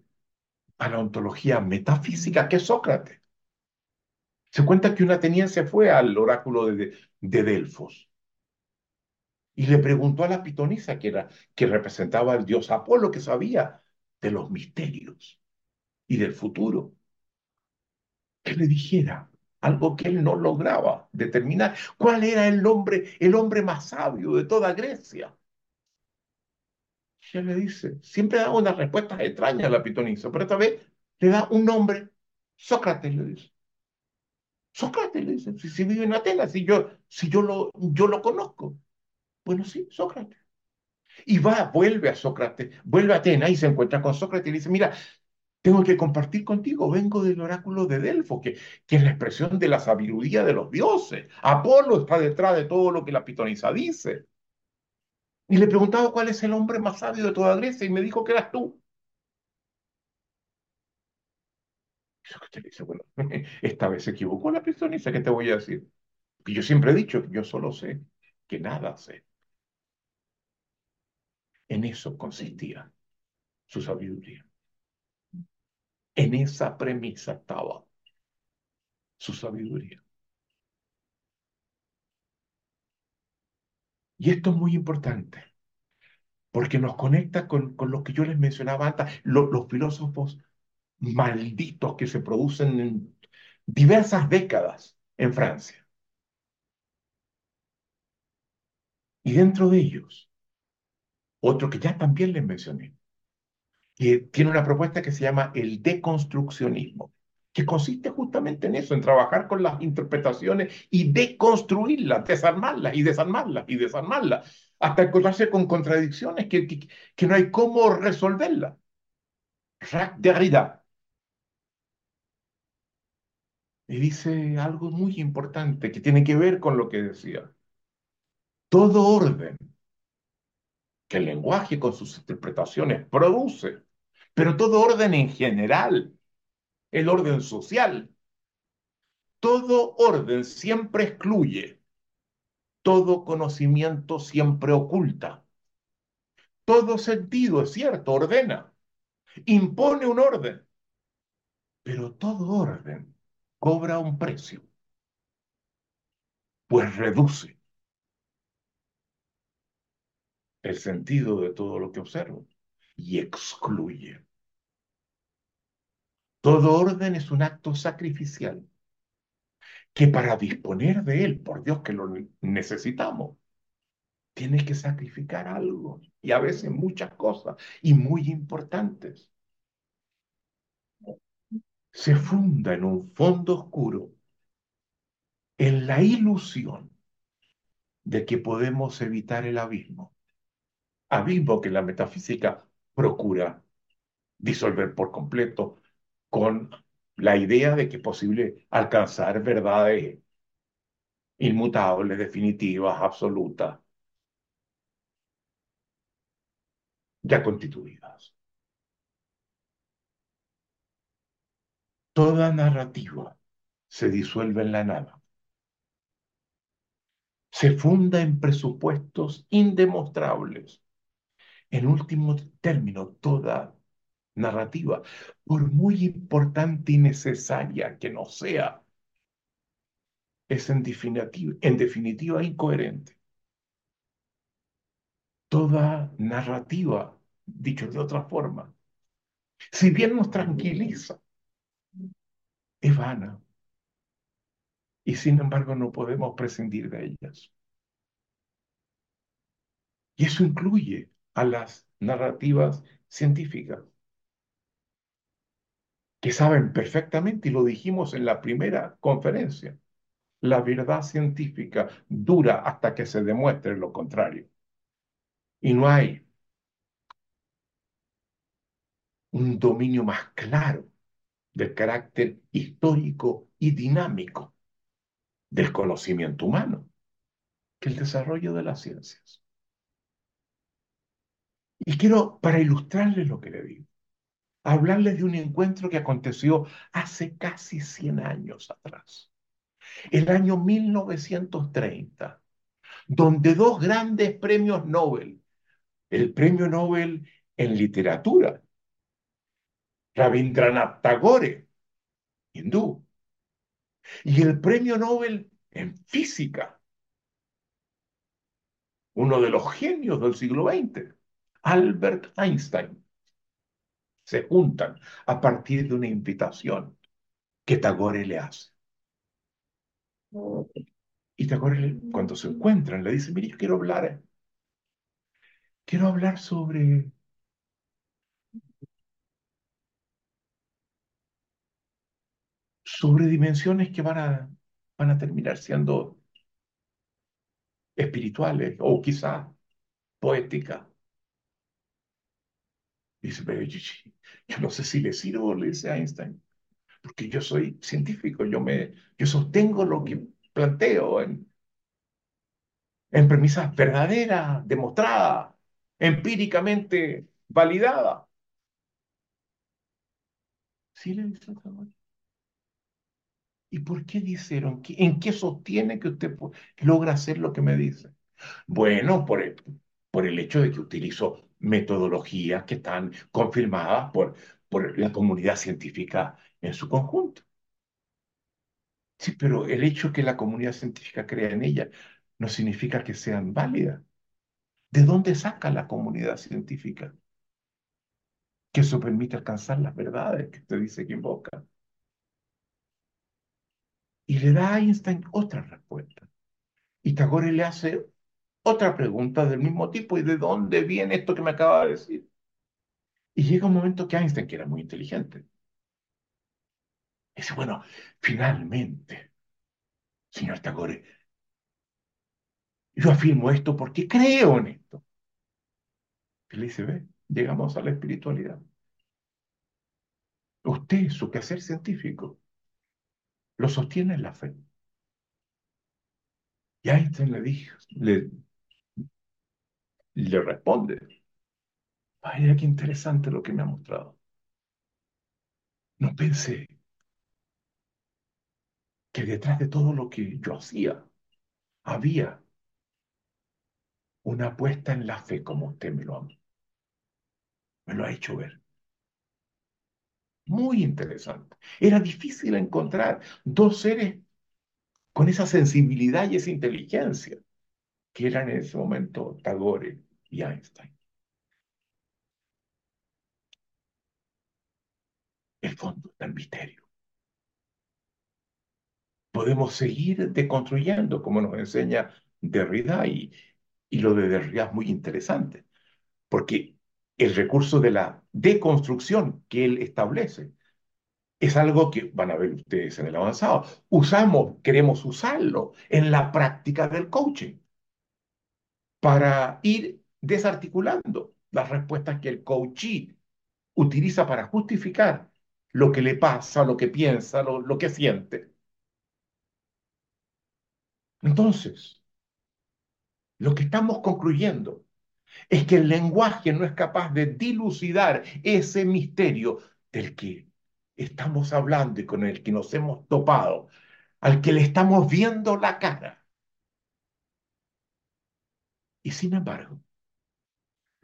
a la ontología metafísica, que es Sócrates. Se cuenta que un ateniense fue al oráculo de Delfos y le preguntó a la pitonisa, que, era, que representaba al dios Apolo, que sabía de los misterios y del futuro, que le dijera algo que él no lograba determinar. ¿Cuál era el hombre, el hombre más sabio de toda Grecia? Y le dice, siempre da unas respuestas extrañas a la pitonisa, pero esta vez le da un nombre, Sócrates le dice. Sócrates le dice, si, vive en Atenas, si yo, si yo lo, yo lo conozco. Bueno, sí, Sócrates. Y va, vuelve a Sócrates, vuelve a Atenas y se encuentra con Sócrates y le dice, mira, tengo que compartir contigo, vengo del oráculo de Delfo, que, que es la expresión de la sabiduría de los dioses. Apolo está detrás de todo lo que la pitonisa dice. Y le preguntaba cuál es el hombre más sabio de toda Grecia y me dijo que eras tú. Y dice, bueno, esta vez se equivocó la pitonisa, ¿qué te voy a decir? Que yo siempre he dicho yo solo sé, que nada sé. En eso consistía su sabiduría. En esa premisa estaba su sabiduría. Y esto es muy importante, porque nos conecta con, con lo que yo les mencionaba antes, los filósofos malditos que se producen en diversas décadas en Francia. Y dentro de ellos, otro que ya también les mencioné, que tiene una propuesta que se llama el deconstruccionismo, que consiste justamente en eso, en trabajar con las interpretaciones y deconstruirlas, desarmarlas y desarmarlas y desarmarlas, hasta encontrarse con contradicciones que, que, no hay cómo resolverlas. Jacques Derrida. Y dice algo muy importante que tiene que ver con lo que decía. todo orden que el lenguaje con sus interpretaciones produce, pero todo orden en general, el orden social, todo orden siempre excluye, todo conocimiento siempre oculta, todo sentido, es cierto, ordena, impone un orden, pero todo orden cobra un precio, pues reduce el sentido de todo lo que observo y excluye. Todo orden es un acto sacrificial que para disponer de él, por Dios que lo necesitamos, tiene que sacrificar algo y a veces muchas cosas y muy importantes. Se funda en un fondo oscuro en la ilusión de que podemos evitar el abismo abismo que la metafísica procura disolver por completo con la idea de que es posible alcanzar verdades inmutables, definitivas, absolutas, ya constituidas. Toda narrativa se disuelve en la nada. Se funda en presupuestos indemostrables en último término, toda narrativa, por muy importante y necesaria que no sea, es en definitiva, en definitiva incoherente. Toda narrativa, dicho de otra forma, si bien nos tranquiliza, es vana. Y sin embargo no podemos prescindir de ellas. Y eso incluye a las narrativas científicas, que saben perfectamente, y lo dijimos en la primera conferencia, la verdad científica dura hasta que se demuestre lo contrario. Y no hay un dominio más claro del carácter histórico y dinámico del conocimiento humano que el desarrollo de las ciencias. Y quiero, para ilustrarles lo que le digo, hablarles de un encuentro que aconteció hace casi 100 años atrás, el año 1930, donde dos grandes premios Nobel, el premio Nobel en literatura, Rabindranath Tagore, hindú, y el premio Nobel en física, uno de los genios del siglo XX, Albert Einstein se juntan a partir de una invitación que Tagore le hace. Y Tagore, cuando se encuentran, le dice, mire, yo quiero hablar, quiero hablar sobre sobre dimensiones que van a, van a terminar siendo espirituales o quizás poéticas. Dice, pero yo, yo, no sé si le sirvo, le dice Einstein, porque yo soy científico, yo, me, yo sostengo lo que planteo en, premisas verdaderas, demostradas, empíricamente validadas. Sí, le dice ¿Y por qué dijeron? ¿En qué sostiene que usted logra hacer lo que me dice? Bueno, por el, por el hecho de que utilizo metodologías que están confirmadas por, por la comunidad científica en su conjunto. Sí, pero el hecho que la comunidad científica crea en ella no significa que sean válidas. ¿De dónde saca la comunidad científica? Que eso permite alcanzar las verdades que usted dice que invoca. Y le da a Einstein otra respuesta. Y Tagore le hace otra pregunta del mismo tipo, ¿y de dónde viene esto que me acaba de decir? Y llega un momento que Einstein, que era muy inteligente, dice, bueno, finalmente, señor Tagore, yo afirmo esto porque creo en esto. Y le dice, ve, llegamos a la espiritualidad. Usted, su quehacer científico, lo sostiene en la fe. Y Einstein le dijo, le le responde. Vaya, qué interesante lo que me ha mostrado. No pensé que detrás de todo lo que yo hacía había una apuesta en la fe como usted me lo ha, me lo ha hecho ver. Muy interesante. Era difícil encontrar dos seres con esa sensibilidad y esa inteligencia que eran en ese momento Tagore y Einstein. El fondo del misterio. Podemos seguir deconstruyendo, como nos enseña Derrida, y, y lo de Derrida es muy interesante, porque el recurso de la deconstrucción que él establece es algo que van a ver ustedes en el avanzado. Usamos, queremos usarlo en la práctica del coaching para ir desarticulando las respuestas que el coachee utiliza para justificar lo que le pasa, lo que piensa, lo, lo que siente. Entonces, lo que estamos concluyendo es que el lenguaje no es capaz de dilucidar ese misterio del que estamos hablando y con el que nos hemos topado, al que le estamos viendo la cara. Y sin embargo,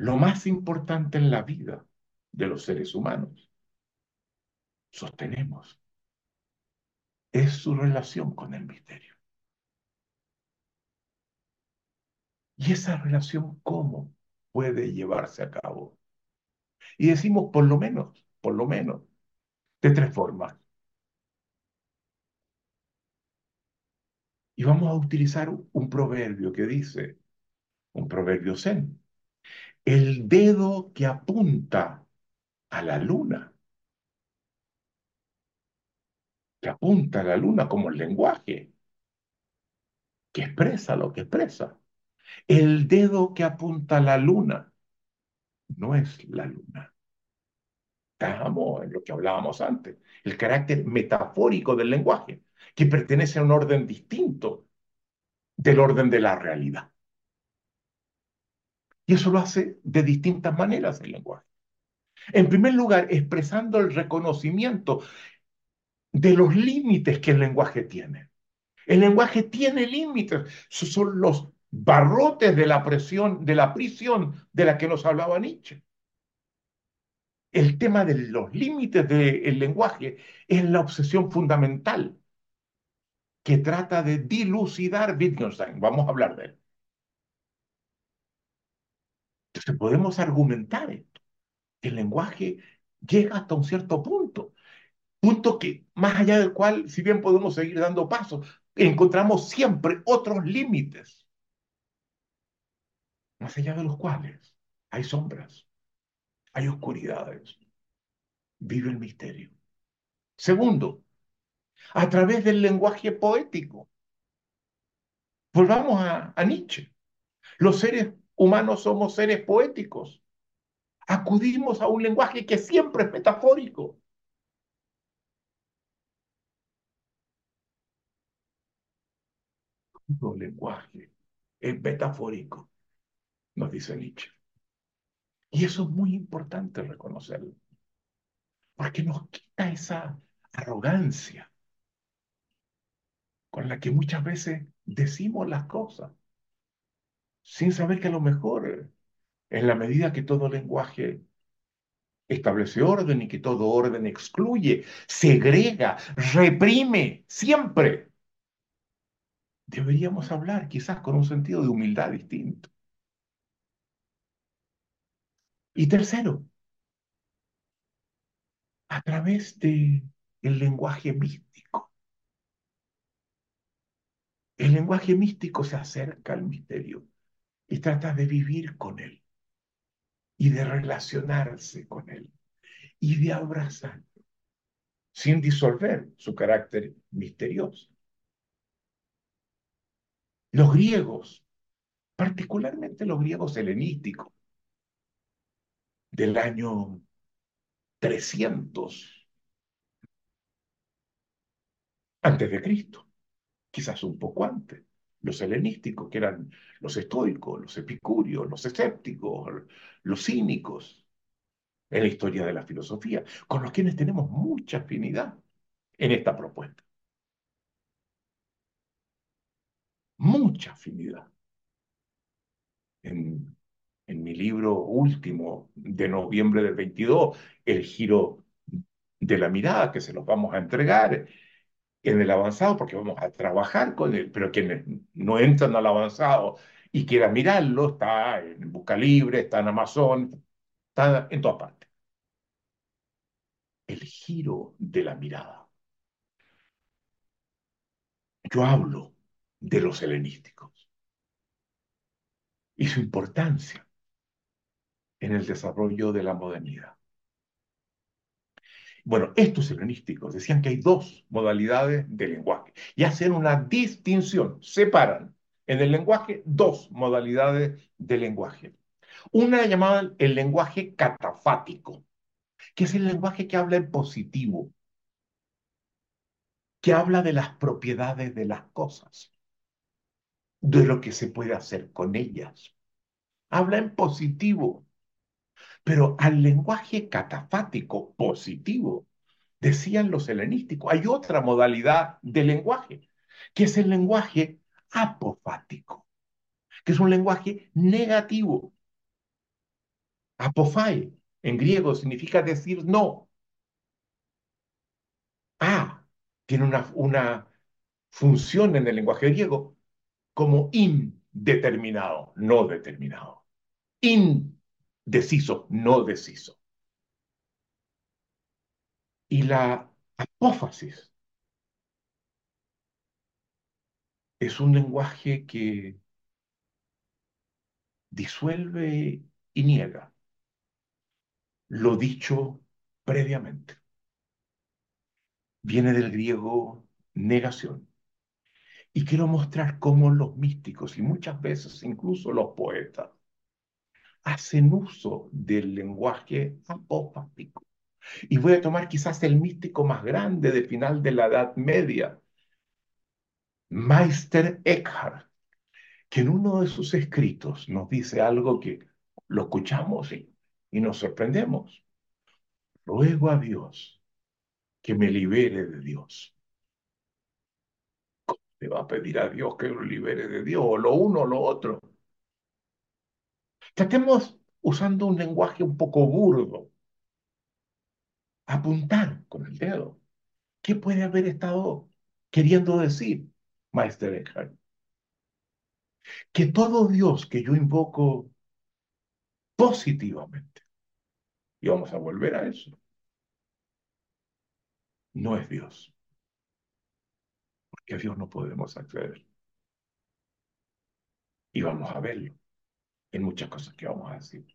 lo más importante en la vida de los seres humanos, sostenemos, es su relación con el misterio. ¿Y esa relación cómo puede llevarse a cabo? Y decimos por lo menos, por lo menos, de tres formas. Y vamos a utilizar un proverbio que dice, un proverbio zen, el dedo que apunta a la luna, que apunta a la luna como el lenguaje, que expresa lo que expresa. El dedo que apunta a la luna no es la luna. Estamos en lo que hablábamos antes, el carácter metafórico del lenguaje, que pertenece a un orden distinto del orden de la realidad. Y eso lo hace de distintas maneras el lenguaje. En primer lugar, expresando el reconocimiento de los límites que el lenguaje tiene. El lenguaje tiene límites, son los barrotes de la presión, de la prisión de la que nos hablaba Nietzsche. El tema de los límites del lenguaje es la obsesión fundamental que trata de dilucidar Wittgenstein. Vamos a hablar de él. Entonces podemos argumentar esto. El lenguaje llega hasta un cierto punto, punto que más allá del cual, si bien podemos seguir dando pasos, encontramos siempre otros límites más allá de los cuales hay sombras, hay oscuridades, vive el misterio. Segundo, a través del lenguaje poético. Volvamos a, a Nietzsche. Los seres humanos somos seres poéticos. Acudimos a un lenguaje que siempre es metafórico. Todo lenguaje es metafórico nos dice Nietzsche. Y eso es muy importante reconocerlo, porque nos quita esa arrogancia con la que muchas veces decimos las cosas, sin saber que a lo mejor, en la medida que todo lenguaje establece orden y que todo orden excluye, segrega, reprime, siempre, deberíamos hablar quizás con un sentido de humildad distinto. Y tercero, a través de el lenguaje místico. El lenguaje místico se acerca al misterio y trata de vivir con él y de relacionarse con él y de abrazarlo sin disolver su carácter misterioso. Los griegos, particularmente los griegos helenísticos, del año 300 antes de Cristo, quizás un poco antes, los helenísticos, que eran los estoicos, los epicúreos, los escépticos, los cínicos, en la historia de la filosofía, con los quienes tenemos mucha afinidad en esta propuesta. Mucha afinidad. En, en mi libro último de noviembre del 22, El giro de la mirada, que se los vamos a entregar en el avanzado, porque vamos a trabajar con él, pero quienes no entran al avanzado y quieran mirarlo, está en Busca Libre, está en Amazon, está en todas partes. El giro de la mirada. Yo hablo de los helenísticos y su importancia en el desarrollo de la modernidad. Bueno, estos helenísticos decían que hay dos modalidades de lenguaje y hacen una distinción, separan en el lenguaje dos modalidades de lenguaje. Una llamada el lenguaje catafático, que es el lenguaje que habla en positivo, que habla de las propiedades de las cosas, de lo que se puede hacer con ellas. Habla en positivo. Pero al lenguaje catafático positivo, decían los helenísticos, hay otra modalidad de lenguaje, que es el lenguaje apofático, que es un lenguaje negativo. Apofai, en griego, significa decir no. A tiene una, una función en el lenguaje griego como indeterminado, no determinado. In deciso, no deciso. Y la apófasis es un lenguaje que disuelve y niega lo dicho previamente. Viene del griego negación. Y quiero mostrar cómo los místicos y muchas veces incluso los poetas hacen uso del lenguaje apofático. Y voy a tomar quizás el místico más grande de final de la Edad Media, Meister Eckhart, que en uno de sus escritos nos dice algo que lo escuchamos y, y nos sorprendemos. Ruego a Dios que me libere de Dios. ¿Cómo le va a pedir a Dios que lo libere de Dios? O lo uno o lo otro. Tratemos usando un lenguaje un poco burdo. Apuntar con el dedo. ¿Qué puede haber estado queriendo decir, Maestro Eckhart? Que todo Dios que yo invoco positivamente, y vamos a volver a eso, no es Dios. Porque a Dios no podemos acceder. Y vamos a verlo en muchas cosas que vamos a decir.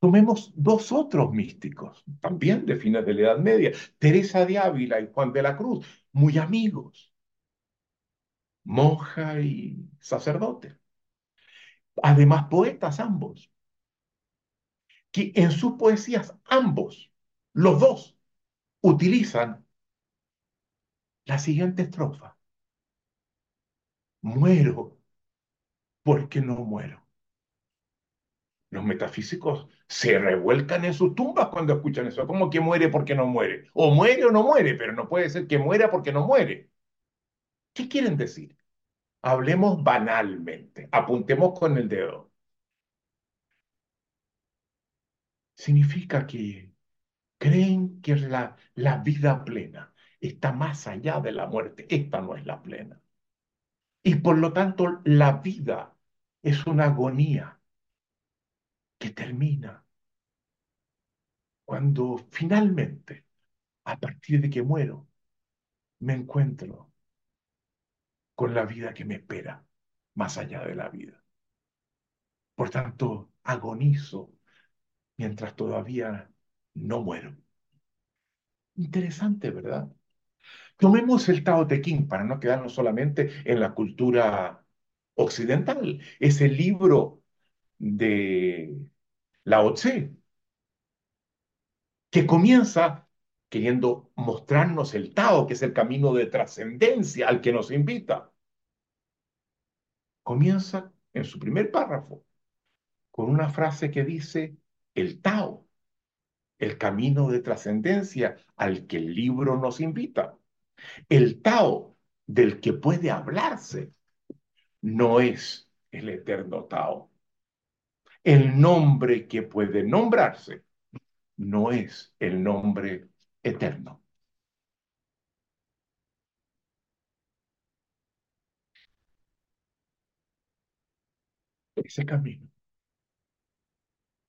Tomemos dos otros místicos, también de fines de la Edad Media, Teresa de Ávila y Juan de la Cruz, muy amigos, monja y sacerdote. Además, poetas ambos, que en sus poesías ambos, los dos, utilizan la siguiente estrofa. Muero porque no muero. Los metafísicos se revuelcan en sus tumbas cuando escuchan eso. ¿Cómo que muere porque no muere? O muere o no muere, pero no puede ser que muera porque no muere. ¿Qué quieren decir? Hablemos banalmente, apuntemos con el dedo. Significa que creen que la vida plena está más allá de la muerte. Esta no es la plena. Y por lo tanto, la vida es una agonía que termina cuando finalmente, a partir de que muero, me encuentro con la vida que me espera más allá de la vida. Por tanto, agonizo mientras todavía no muero. Interesante, ¿verdad? Tomemos el Tao Te Ching para no quedarnos solamente en la cultura occidental. Es el libro de Lao Tse, que comienza queriendo mostrarnos el Tao, que es el camino de trascendencia al que nos invita. comienza en su primer párrafo con una frase que dice el Tao, el camino de trascendencia al que el libro nos invita. El Tao del que puede hablarse no es el eterno Tao. El nombre que puede nombrarse no es el nombre eterno. Ese camino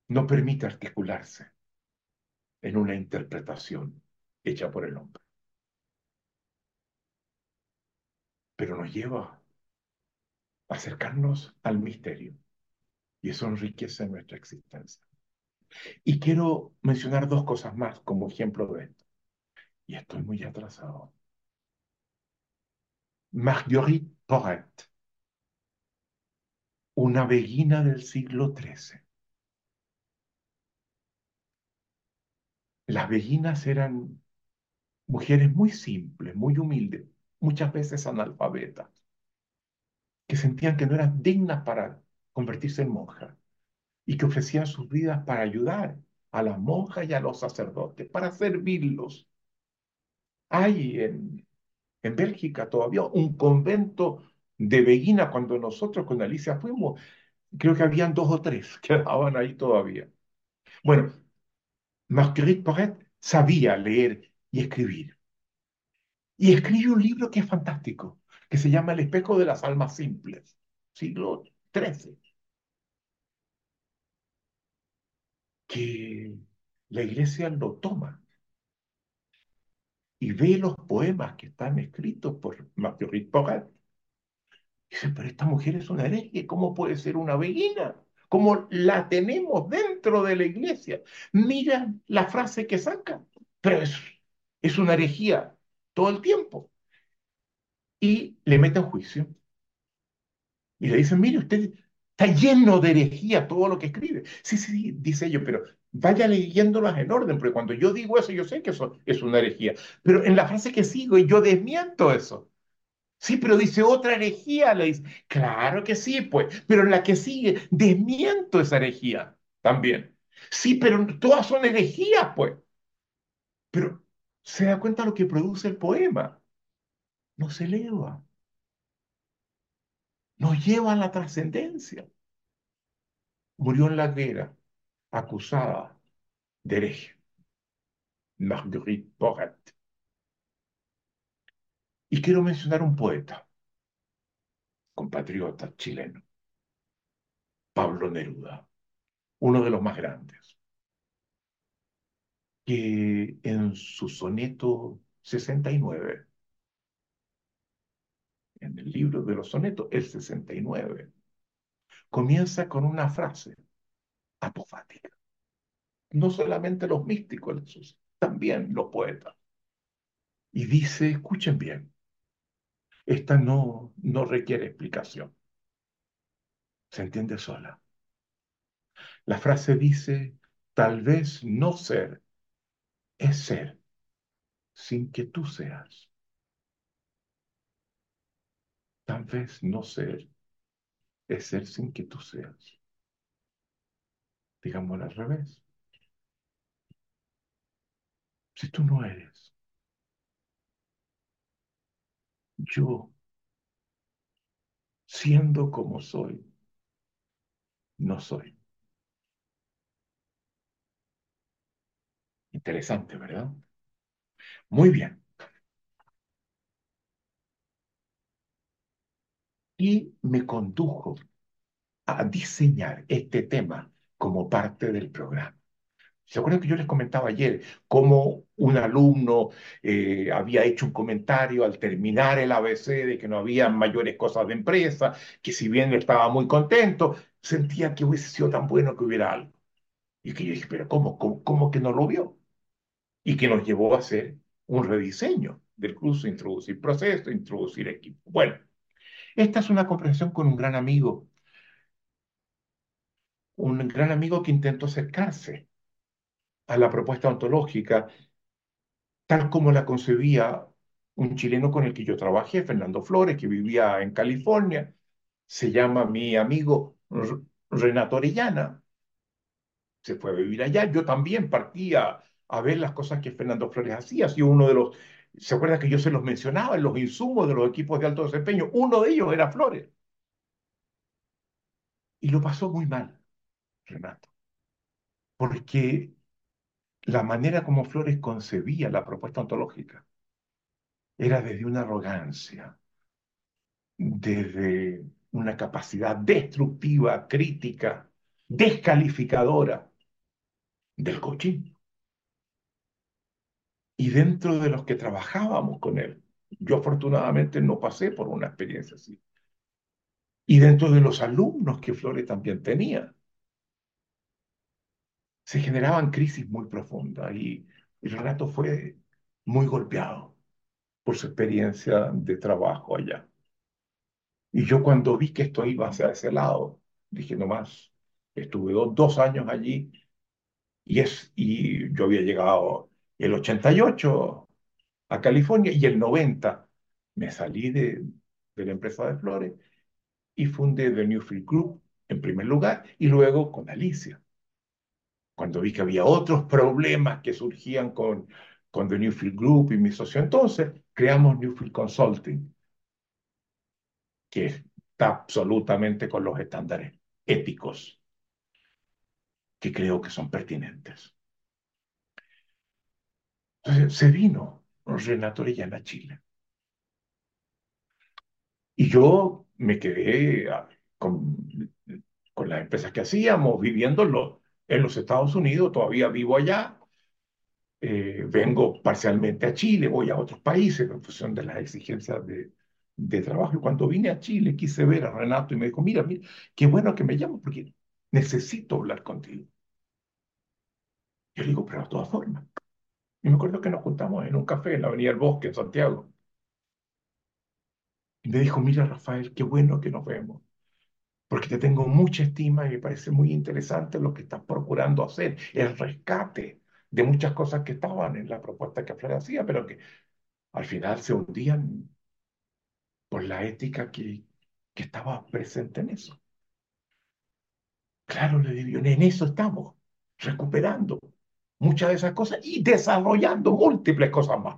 no permite articularse en una interpretación hecha por el hombre. Pero nos lleva a acercarnos al misterio y eso enriquece nuestra existencia. Y quiero mencionar dos cosas más como ejemplo de esto. Y estoy muy atrasado. Marguerite Porret, una beguina del siglo XIII. Las beguinas eran mujeres muy simples, muy humildes, muchas veces analfabetas, que sentían que no eran dignas para convertirse en monjas y que ofrecían sus vidas para ayudar a las monjas y a los sacerdotes, para servirlos. Hay en, en Bélgica todavía un convento de Beguina cuando nosotros con Alicia fuimos, creo que habían dos o tres que estaban ahí todavía. Bueno, Marguerite Porret sabía leer y escribir. Y escribe un libro que es fantástico, que se llama El espejo de las almas simples, siglo XIII. Que la iglesia lo toma y ve los poemas que están escritos por Marguerite Porret Dice, pero esta mujer es una hereje, ¿cómo puede ser una beguina? Como la tenemos dentro de la iglesia. Mira la frase que saca, pero es, es una herejía todo el tiempo. Y le meten juicio. Y le dicen, mire, usted está lleno de herejía todo lo que escribe. Sí, sí, dice yo, pero vaya leyéndolas en orden, porque cuando yo digo eso, yo sé que eso es una herejía. Pero en la frase que sigo, yo desmiento eso. Sí, pero dice otra herejía, le dice. Claro que sí, pues, pero en la que sigue, desmiento esa herejía también. Sí, pero todas son herejías, pues. Pero se da cuenta lo que produce el poema. Nos eleva. Nos lleva a la trascendencia. Murió en la guerra, acusada de hereje. Marguerite Porret. Y quiero mencionar un poeta, compatriota chileno, Pablo Neruda, uno de los más grandes, que en su soneto 69, en el libro de los sonetos, el 69, comienza con una frase apofática. No solamente los místicos, también los poetas. Y dice, escuchen bien, esta no, no requiere explicación. Se entiende sola. La frase dice, tal vez no ser es ser sin que tú seas. Tal vez no ser es ser sin que tú seas. Digámoslo al revés. Si tú no eres, yo, siendo como soy, no soy. Interesante, ¿verdad? Muy bien. Y me condujo a diseñar este tema como parte del programa. ¿Se acuerdan que yo les comentaba ayer cómo un alumno eh, había hecho un comentario al terminar el ABC de que no había mayores cosas de empresa, que si bien estaba muy contento, sentía que hubiese sido tan bueno que hubiera algo? Y que yo dije, pero ¿cómo, cómo, que no lo vio? Y que nos llevó a hacer un rediseño del curso, introducir proceso, introducir equipo. Bueno, esta es una comprensión con un gran amigo, un gran amigo que intentó acercarse a la propuesta ontológica tal como la concebía un chileno con el que yo trabajé, Fernando Flores, que vivía en California, se llama mi amigo Renato Orellana, se fue a vivir allá. Yo también partía a ver las cosas que Fernando Flores hacía. y uno de los, ¿se acuerda que yo se los mencionaba en los insumos de los equipos de alto desempeño? Uno de ellos era Flores. Y lo pasó muy mal, Renato, porque la manera como Flores concebía la propuesta ontológica era desde una arrogancia, desde una capacidad destructiva, crítica, descalificadora del coaching. Y dentro de los que trabajábamos con él, yo afortunadamente no pasé por una experiencia así. Y dentro de los alumnos que Flores también tenía, se generaban crisis muy profundas y, el Renato fue muy golpeado por su experiencia de trabajo allá. Y yo cuando vi que esto iba hacia ese lado, dije, no más, estuve dos, años allí y, es, y yo había llegado el 88 a California y el 90 me salí de, de la empresa de flores y fundé The Newfield Group en primer lugar y luego con Alicia. Cuando vi que había otros problemas que surgían con, con The Newfield Group y mi socio entonces, creamos Newfield Consulting, que está absolutamente con los estándares éticos que creo que son pertinentes. Entonces se vino Renato Orellana a Chile. Y yo me quedé ah, con, con las empresas que hacíamos, viviéndolo en los Estados Unidos, todavía vivo allá. Eh, vengo parcialmente a Chile, voy a otros países en función de las exigencias de, trabajo. Y cuando vine a Chile quise ver a Renato y me dijo, mira, mira, qué bueno que me llamas porque necesito hablar contigo. Yo le digo, pero de todas formas. Y me acuerdo que nos juntamos en un café en la Avenida del Bosque, en Santiago. Y me dijo, mira Rafael, qué bueno que nos vemos, porque te tengo mucha estima y me parece muy interesante lo que estás procurando hacer, el rescate de muchas cosas que estaban en la propuesta que Flores hacía, pero que al final se hundían por la ética que, que estaba presente en eso. Claro, le digo, en eso estamos, recuperando muchas de esas cosas y desarrollando múltiples cosas más.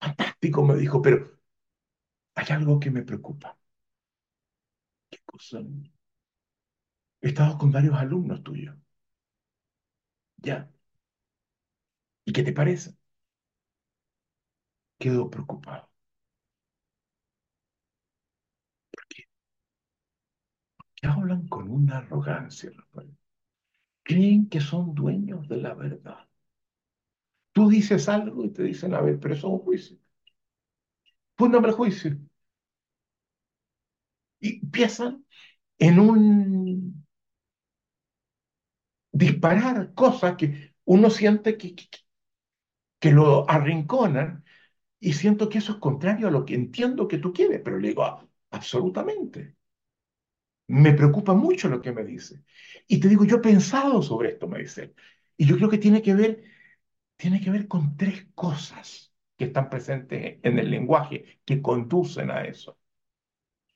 Fantástico, me dijo, pero hay algo que me preocupa. ¿Qué cosa? He estado con varios alumnos tuyos. ¿Ya? ¿Y qué te parece? Quedo preocupado. ¿Por qué? Porque hablan con una arrogancia, Rafael. Creen que son dueños de la verdad. Tú dices algo y te dicen, a ver, pero eso es un juicio. Fúndame el juicio. Y empiezan en un disparar cosas que uno siente que, que, lo arrinconan y siento que eso es contrario a lo que entiendo que tú quieres, pero le digo, ah, absolutamente. Me preocupa mucho lo que me dice. Y te digo, yo he pensado sobre esto, me dice. Y yo creo que tiene que ver, tiene que ver con tres cosas que están presentes en el lenguaje que conducen a eso.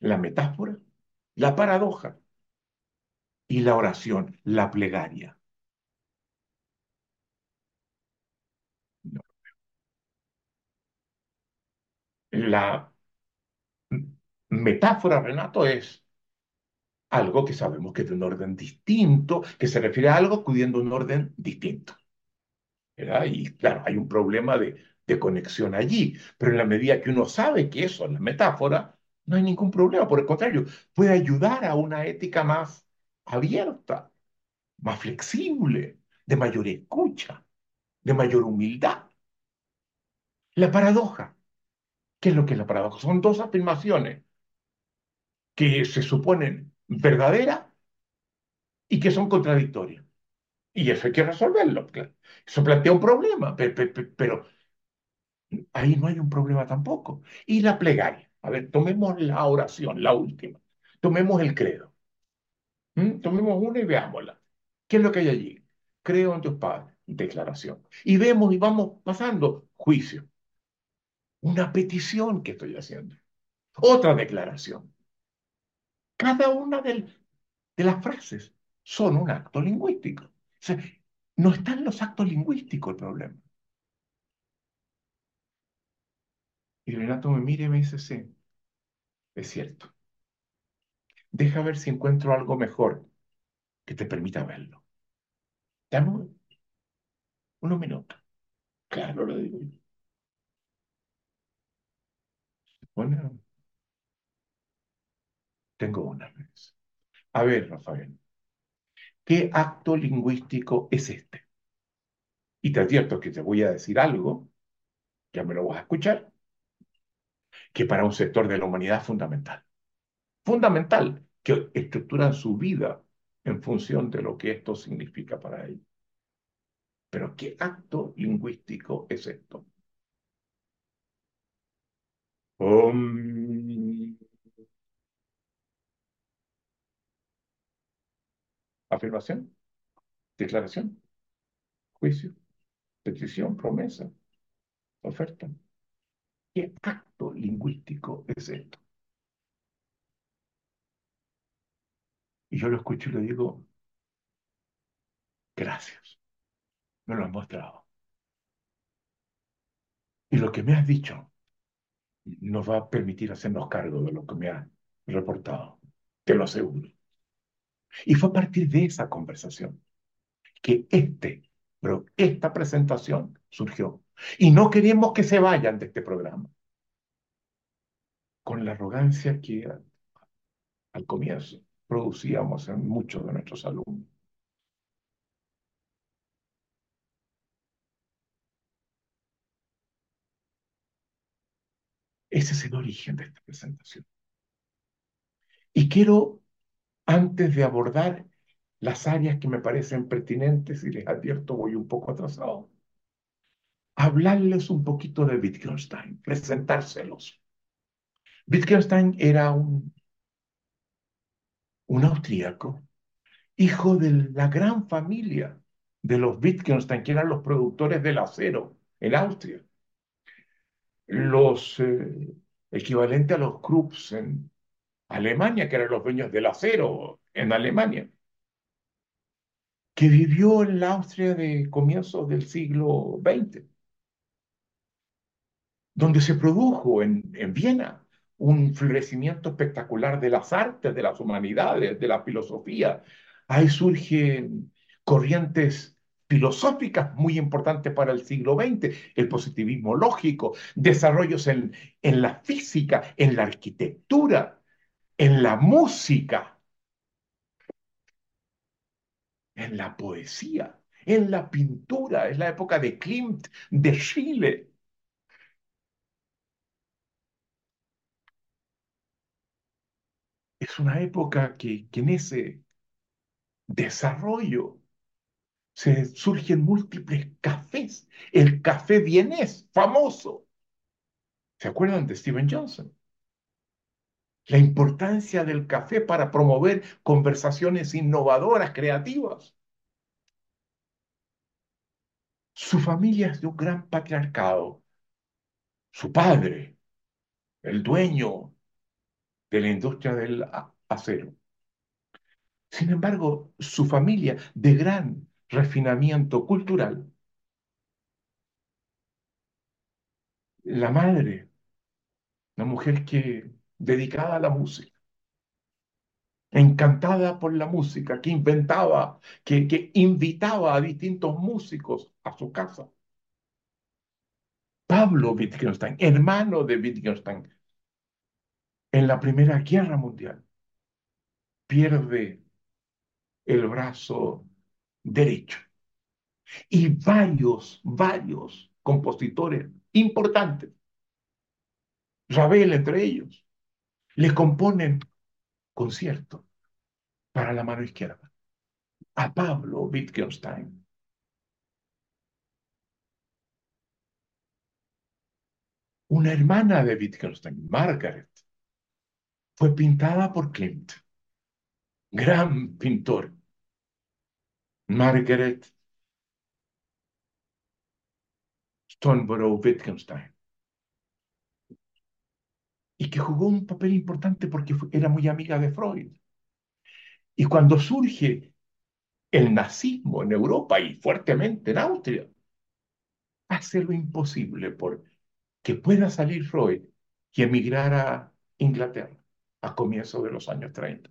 La metáfora, la paradoja y la oración, la plegaria. La metáfora, Renato, es algo que sabemos que es de un orden distinto, que se refiere a algo acudiendo a un orden distinto. Y claro, hay un problema de, de conexión allí, pero en la medida que uno sabe que eso es la metáfora, no hay ningún problema. Por el contrario, puede ayudar a una ética más abierta, más flexible, de mayor escucha, de mayor humildad. La paradoja. ¿Qué es lo que es la paradoja? Son dos afirmaciones que se suponen verdaderas y que son contradictorias. Y eso hay que resolverlo. Eso plantea un problema, pero, ahí no hay un problema tampoco. Y la plegaria. A ver, tomemos la oración, la última. Tomemos el credo. ¿Mm? Tomemos una y veámosla. ¿Qué es lo que hay allí? Creo en tus padres. Declaración. Y vemos y vamos pasando juicio. Una petición que estoy haciendo. Otra declaración. Cada una de, las frases son un acto lingüístico. No están los actos lingüísticos el problema. Y Renato me mira y me dice, sí, es cierto. Deja ver si encuentro algo mejor que te permita verlo. Dame unos minutos. Claro, lo digo. Bueno, tengo una vez. A ver, Rafael, ¿qué acto lingüístico es este? Y te advierto que te voy a decir algo, ya me lo vas a escuchar, que para un sector de la humanidad es fundamental. Fundamental, que estructuran su vida en función de lo que esto significa para ellos. Pero ¿qué acto lingüístico es esto? Afirmación, declaración, juicio, petición, promesa, oferta. ¿Qué acto lingüístico es esto? Y yo lo escucho y le digo, gracias, me lo has mostrado. Y lo que me has dicho nos va a permitir hacernos cargo de lo que me has reportado, te lo aseguro. Y fue a partir de esa conversación que este, pero esta presentación surgió. Y no queremos que se vayan de este programa con la arrogancia que al comienzo producíamos en muchos de nuestros alumnos. Ese es el origen de esta presentación. Y quiero, antes de abordar las áreas que me parecen pertinentes, y les advierto, voy un poco atrasado, hablarles un poquito de Wittgenstein, presentárselos. Wittgenstein era un, un austríaco, hijo de la gran familia de los Wittgenstein, que eran los productores del acero en Austria. Los eh, equivalentes a los Krupps en Alemania, que eran los dueños del acero en Alemania, que vivió en la Austria de comienzos del siglo XX, donde se produjo en, en Viena un florecimiento espectacular de las artes, de las humanidades, de la filosofía. Ahí surgen corrientes filosóficas muy importantes para el siglo XX, el positivismo lógico, desarrollos en, en la física, en la arquitectura, en la música, en la poesía, en la pintura, es la época de Klimt, de Chile. Es una época que, en ese desarrollo se surgen múltiples cafés. El café vienés, famoso. ¿Se acuerdan de Steven Johnson? La importancia del café para promover conversaciones innovadoras, creativas. Su familia es de un gran patriarcado. Su padre, el dueño de la industria del acero. Sin embargo, su familia, de gran refinamiento cultural, la madre, una mujer que dedicada a la música, encantada por la música, que inventaba, que, invitaba a distintos músicos a su casa. Pablo Wittgenstein, hermano de Wittgenstein, en la Primera Guerra Mundial, pierde el brazo derecho. Y varios, varios compositores importantes, Ravel entre ellos, le componen concierto para la mano izquierda a Pablo Wittgenstein. Una hermana de Wittgenstein, Margaret, fue pintada por Klimt, gran pintor. Margaret Stoneborough Wittgenstein. Y que jugó un papel importante porque era muy amiga de Freud. Y cuando surge el nazismo en Europa y fuertemente en Austria, hace lo imposible por que pueda salir Freud y emigrar a Inglaterra a comienzos de los años 30.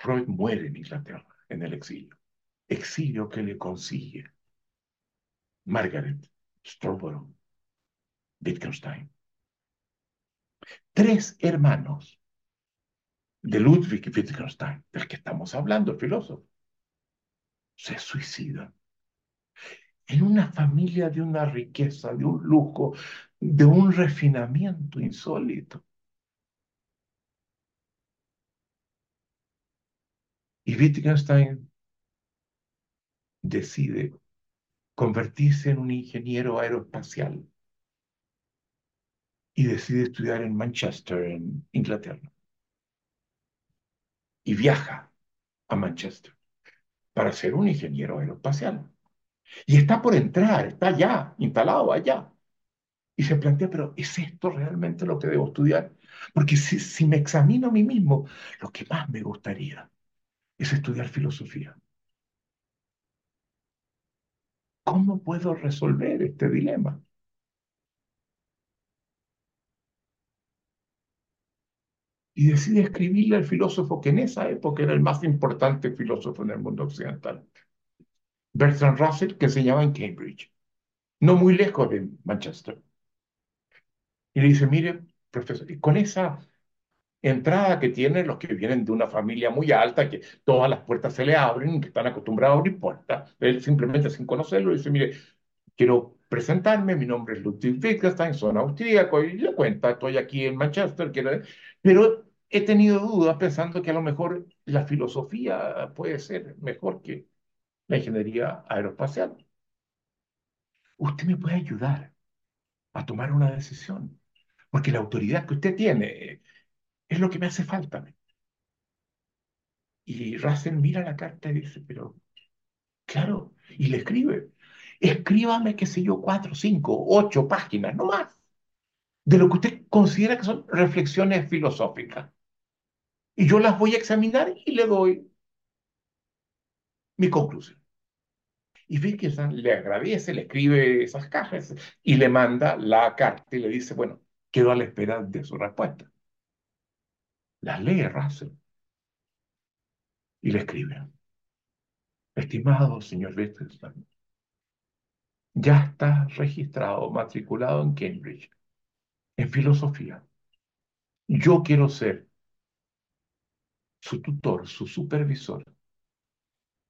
Freud muere en Inglaterra, en el exilio. Exilio que le consigue Margaret Strawborough Wittgenstein. Tres hermanos de Ludwig Wittgenstein, del que estamos hablando, el filósofo, se suicidan en una familia de una riqueza, de un lujo, de un refinamiento insólito. Y Wittgenstein decide convertirse en un ingeniero aeroespacial y decide estudiar en Manchester, en Inglaterra. Y viaja a Manchester para ser un ingeniero aeroespacial. Y está por entrar, está ya instalado allá. Y se plantea, pero ¿es esto realmente lo que debo estudiar? Porque si, si me examino a mí mismo, lo que más me gustaría es estudiar filosofía. ¿Cómo puedo resolver este dilema? Y decide escribirle al filósofo que en esa época era el más importante filósofo en el mundo occidental, Bertrand Russell, que se llama en Cambridge, no muy lejos de Manchester. Y le dice, mire, profesor, con esa entrada que tienen los que vienen de una familia muy alta, que todas las puertas se le abren, que están acostumbrados a abrir puertas. Él simplemente sin conocerlo dice, mire, quiero presentarme, mi nombre es Ludwig Wittgenstein, soy austríaco, y le cuenta, estoy aquí en Manchester, pero he tenido dudas pensando que a lo mejor la filosofía puede ser mejor que la ingeniería aeroespacial. Usted me puede ayudar a tomar una decisión, porque la autoridad que usted tiene es lo que me hace falta. Y Russell mira la carta y dice, pero, claro, y le escribe, escríbame, qué sé yo, cuatro, cinco, ocho páginas, no más, de lo que usted considera que son reflexiones filosóficas. Y yo las voy a examinar y le doy mi conclusión. Y Wittgenstein le agradece, le escribe esas cajas y le manda la carta y le dice, bueno, quedo a la espera de su respuesta. La lee Russell y le escribe. Estimado señor Wittgenstein, ya está registrado, matriculado en Cambridge, en filosofía. Yo quiero ser su tutor, su supervisor,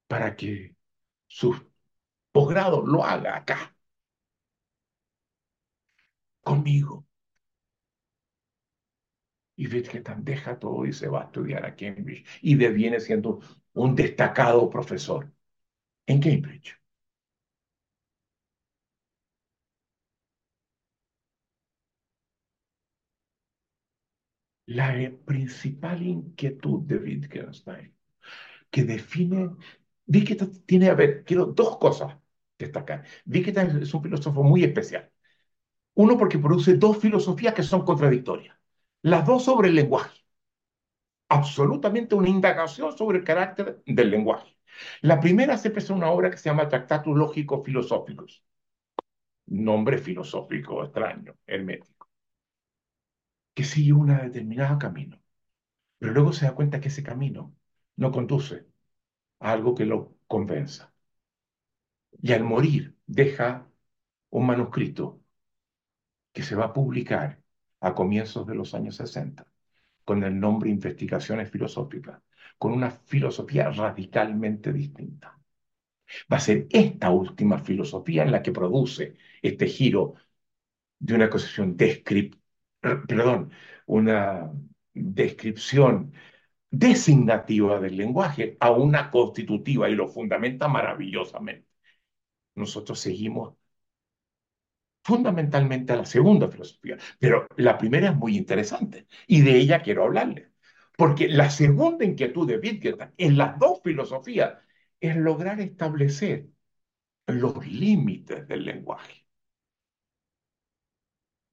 para que su posgrado lo haga acá, conmigo. Y Wittgenstein deja todo y se va a estudiar a Cambridge y deviene siendo un destacado profesor en Cambridge. La principal inquietud de Wittgenstein, que define, Wittgenstein tiene, a ver, quiero dos cosas destacar. Wittgenstein es un filósofo muy especial. Uno, porque produce dos filosofías que son contradictorias. Las dos sobre el lenguaje. Absolutamente una indagación sobre el carácter del lenguaje. La primera se en una obra que se llama Tractatus Lógicos Filosóficos. Nombre filosófico extraño, hermético. Que sigue un determinado camino. Pero luego se da cuenta que ese camino no conduce a algo que lo convenza. Y al morir deja un manuscrito que se va a publicar a comienzos de los años 60, con el nombre Investigaciones Filosóficas, con una filosofía radicalmente distinta. Va a ser esta última filosofía en la que produce este giro de una concepción perdón, una descripción designativa del lenguaje a una constitutiva y lo fundamenta maravillosamente. Nosotros seguimos fundamentalmente a la segunda filosofía, pero la primera es muy interesante y de ella quiero hablarle, porque la segunda inquietud de Wittgenstein en las dos filosofías es lograr establecer los límites del lenguaje.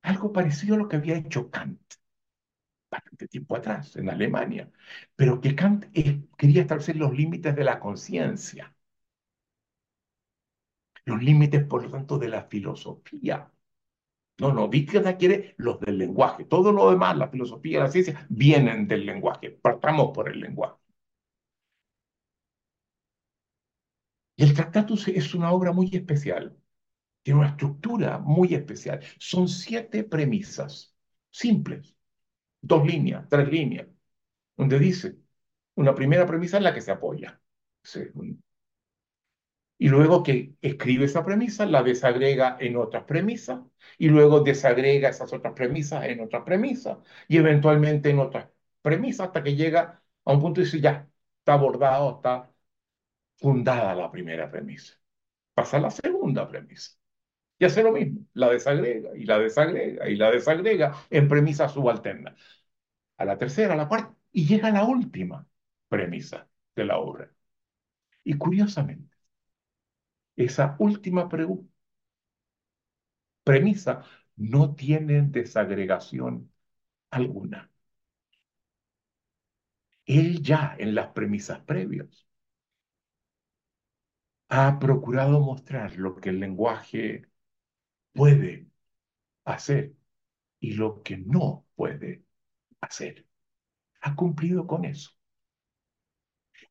Algo parecido a lo que había hecho Kant bastante tiempo atrás, en Alemania, pero que Kant eh, quería establecer los límites de la conciencia, los límites, por lo tanto, de la filosofía. No, no, Wittgenstein quiere los del lenguaje. Todo lo demás, la filosofía la ciencia, vienen del lenguaje. Partamos por el lenguaje. Y el Tractatus es una obra muy especial. Tiene una estructura muy especial. Son siete premisas simples dos líneas, tres líneas, donde dice, una primera premisa en la que se apoya. Y luego que escribe esa premisa, la desagrega en otras premisas, y luego desagrega esas otras premisas en otras premisas, y eventualmente en otras premisas, hasta que llega a un punto y dice, ya, está abordado, está fundada la primera premisa. Pasa a la segunda premisa. Y hace lo mismo, la desagrega y la desagrega y la desagrega en premisas subalternas. A la tercera, a la cuarta, y llega a la última premisa de la obra. Y curiosamente, esa última premisa no tiene desagregación alguna. Él ya en las premisas previas ha procurado mostrar lo que el lenguaje puede hacer y lo que no puede hacer. Ha cumplido con eso.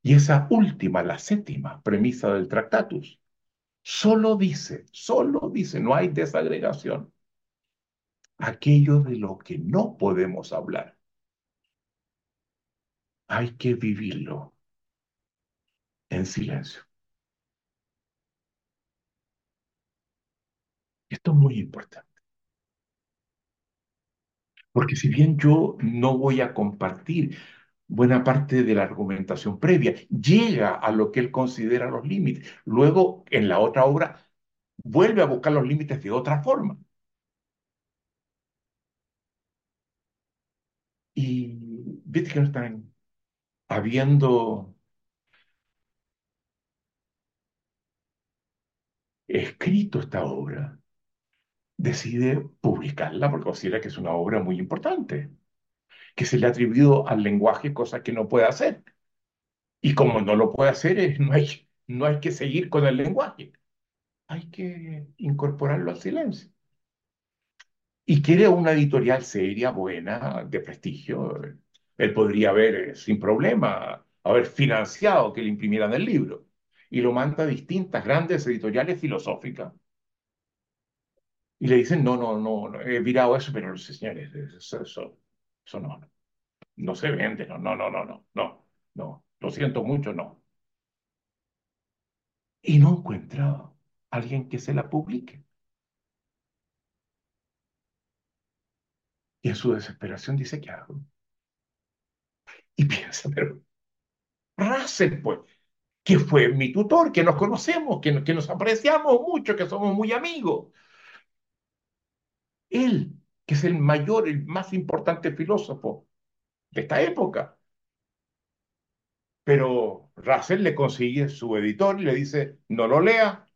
Y esa última, la séptima premisa del Tractatus, solo dice, solo dice, no hay desagregación, aquello de lo que no podemos hablar. Hay que vivirlo en silencio. Esto es muy importante. Porque si bien yo no voy a compartir buena parte de la argumentación previa, llega a lo que él considera los límites. Luego, en la otra obra, vuelve a buscar los límites de otra forma. Y Wittgenstein, habiendo escrito esta obra, decide publicarla porque considera que es una obra muy importante, que se le ha atribuido al lenguaje cosas que no puede hacer. Y como no lo puede hacer, no hay, que seguir con el lenguaje, hay que incorporarlo al silencio. Y quiere una editorial seria, buena, de prestigio. Él podría haber, eh, sin problema, haber financiado que le imprimieran el libro. Y lo manda a distintas grandes editoriales filosóficas y le dicen, no, no, no, he virado eso, pero señores, eso, eso, no, no se vende, no, no, no, no, no, no, no, lo siento mucho, no. Y no encuentra alguien que se la publique. Y en su desesperación dice, ¿qué hago? Y piensa, pero Russell, pues, que fue mi tutor, que nos conocemos, que, que nos apreciamos mucho, que somos muy amigos. Él, que es el mayor, el más importante filósofo de esta época. Pero Russell le consigue su editor y le dice, no lo lea,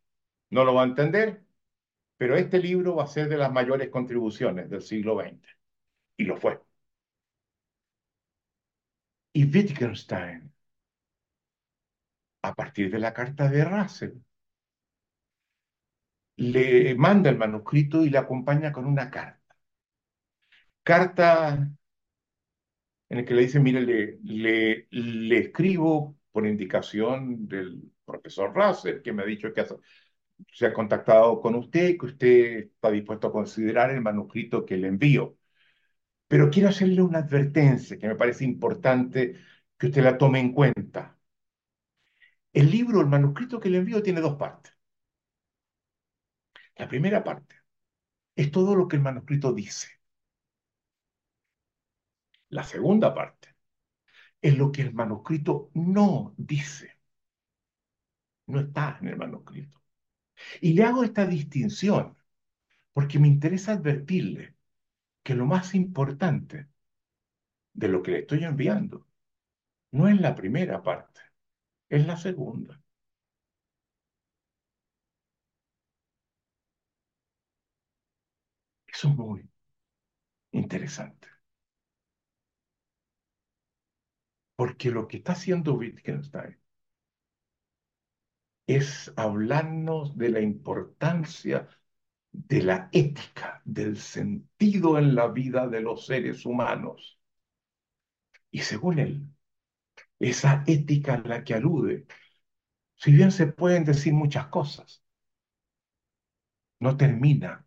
no lo va a entender, pero este libro va a ser de las mayores contribuciones del siglo XX. Y lo fue. Y Wittgenstein, a partir de la carta de Russell, le manda el manuscrito y le acompaña con una carta. Carta en la que le dice, mire, le, le, escribo por indicación del profesor Russell, que me ha dicho que se ha contactado con usted que usted está dispuesto a considerar el manuscrito que le envío. Pero quiero hacerle una advertencia que me parece importante que usted la tome en cuenta. El libro, el manuscrito que le envío tiene dos partes. La primera parte es todo lo que el manuscrito dice. La segunda parte es lo que el manuscrito no dice. No está en el manuscrito. Y le hago esta distinción porque me interesa advertirle que lo más importante de lo que le estoy enviando no es la primera parte, es la segunda. Muy interesante. Porque lo que está haciendo Wittgenstein es hablarnos de la importancia de la ética, del sentido en la vida de los seres humanos. Y según él, esa ética a la que alude, si bien se pueden decir muchas cosas, no termina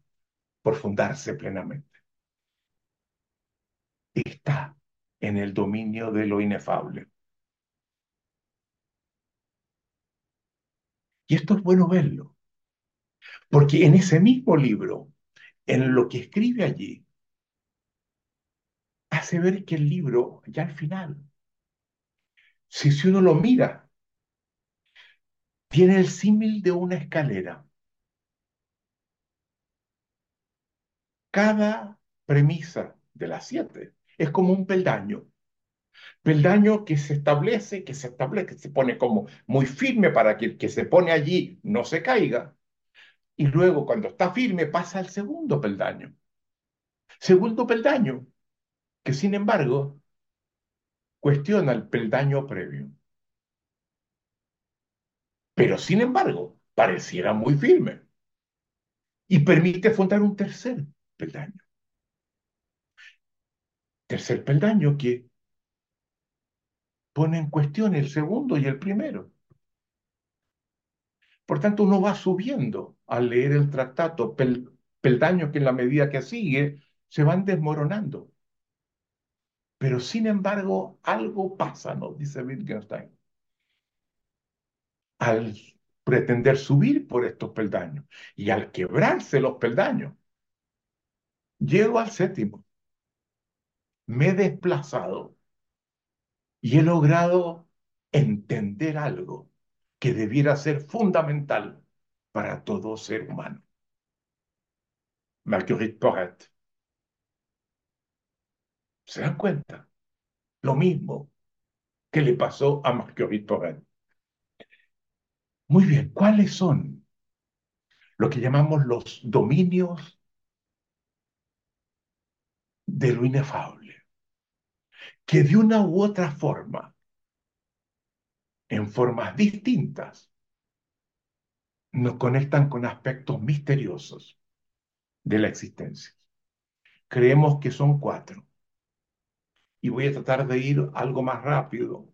por fundarse plenamente. Está en el dominio de lo inefable. Y esto es bueno verlo, porque en ese mismo libro, en lo que escribe allí, hace ver que el libro, ya al final, si, si uno lo mira, tiene el símil de una escalera. Cada premisa de las siete es como un peldaño. Peldaño que se establece, que se establece, que se pone como muy firme para que el que se pone allí no se caiga. Y luego cuando está firme pasa al segundo peldaño. Segundo peldaño, que sin embargo cuestiona el peldaño previo. Pero sin embargo pareciera muy firme y permite fundar un tercer peldaño. Tercer peldaño que pone en cuestión el segundo y el primero. Por tanto, uno va subiendo al leer el tractato, peldaños que en la medida que sigue se van desmoronando. Pero sin embargo, algo pasa, nos dice Wittgenstein, al pretender subir por estos peldaños y al quebrarse los peldaños. Llego al séptimo, me he desplazado y he logrado entender algo que debiera ser fundamental para todo ser humano. Marguerite Porret. ¿Se dan cuenta? Lo mismo que le pasó a Marguerite Porret. Muy bien, ¿cuáles son lo que llamamos los dominios de lo inefable? Que de una u otra forma, en formas distintas, nos conectan con aspectos misteriosos de la existencia. Creemos que son cuatro. Y voy a tratar de ir algo más rápido,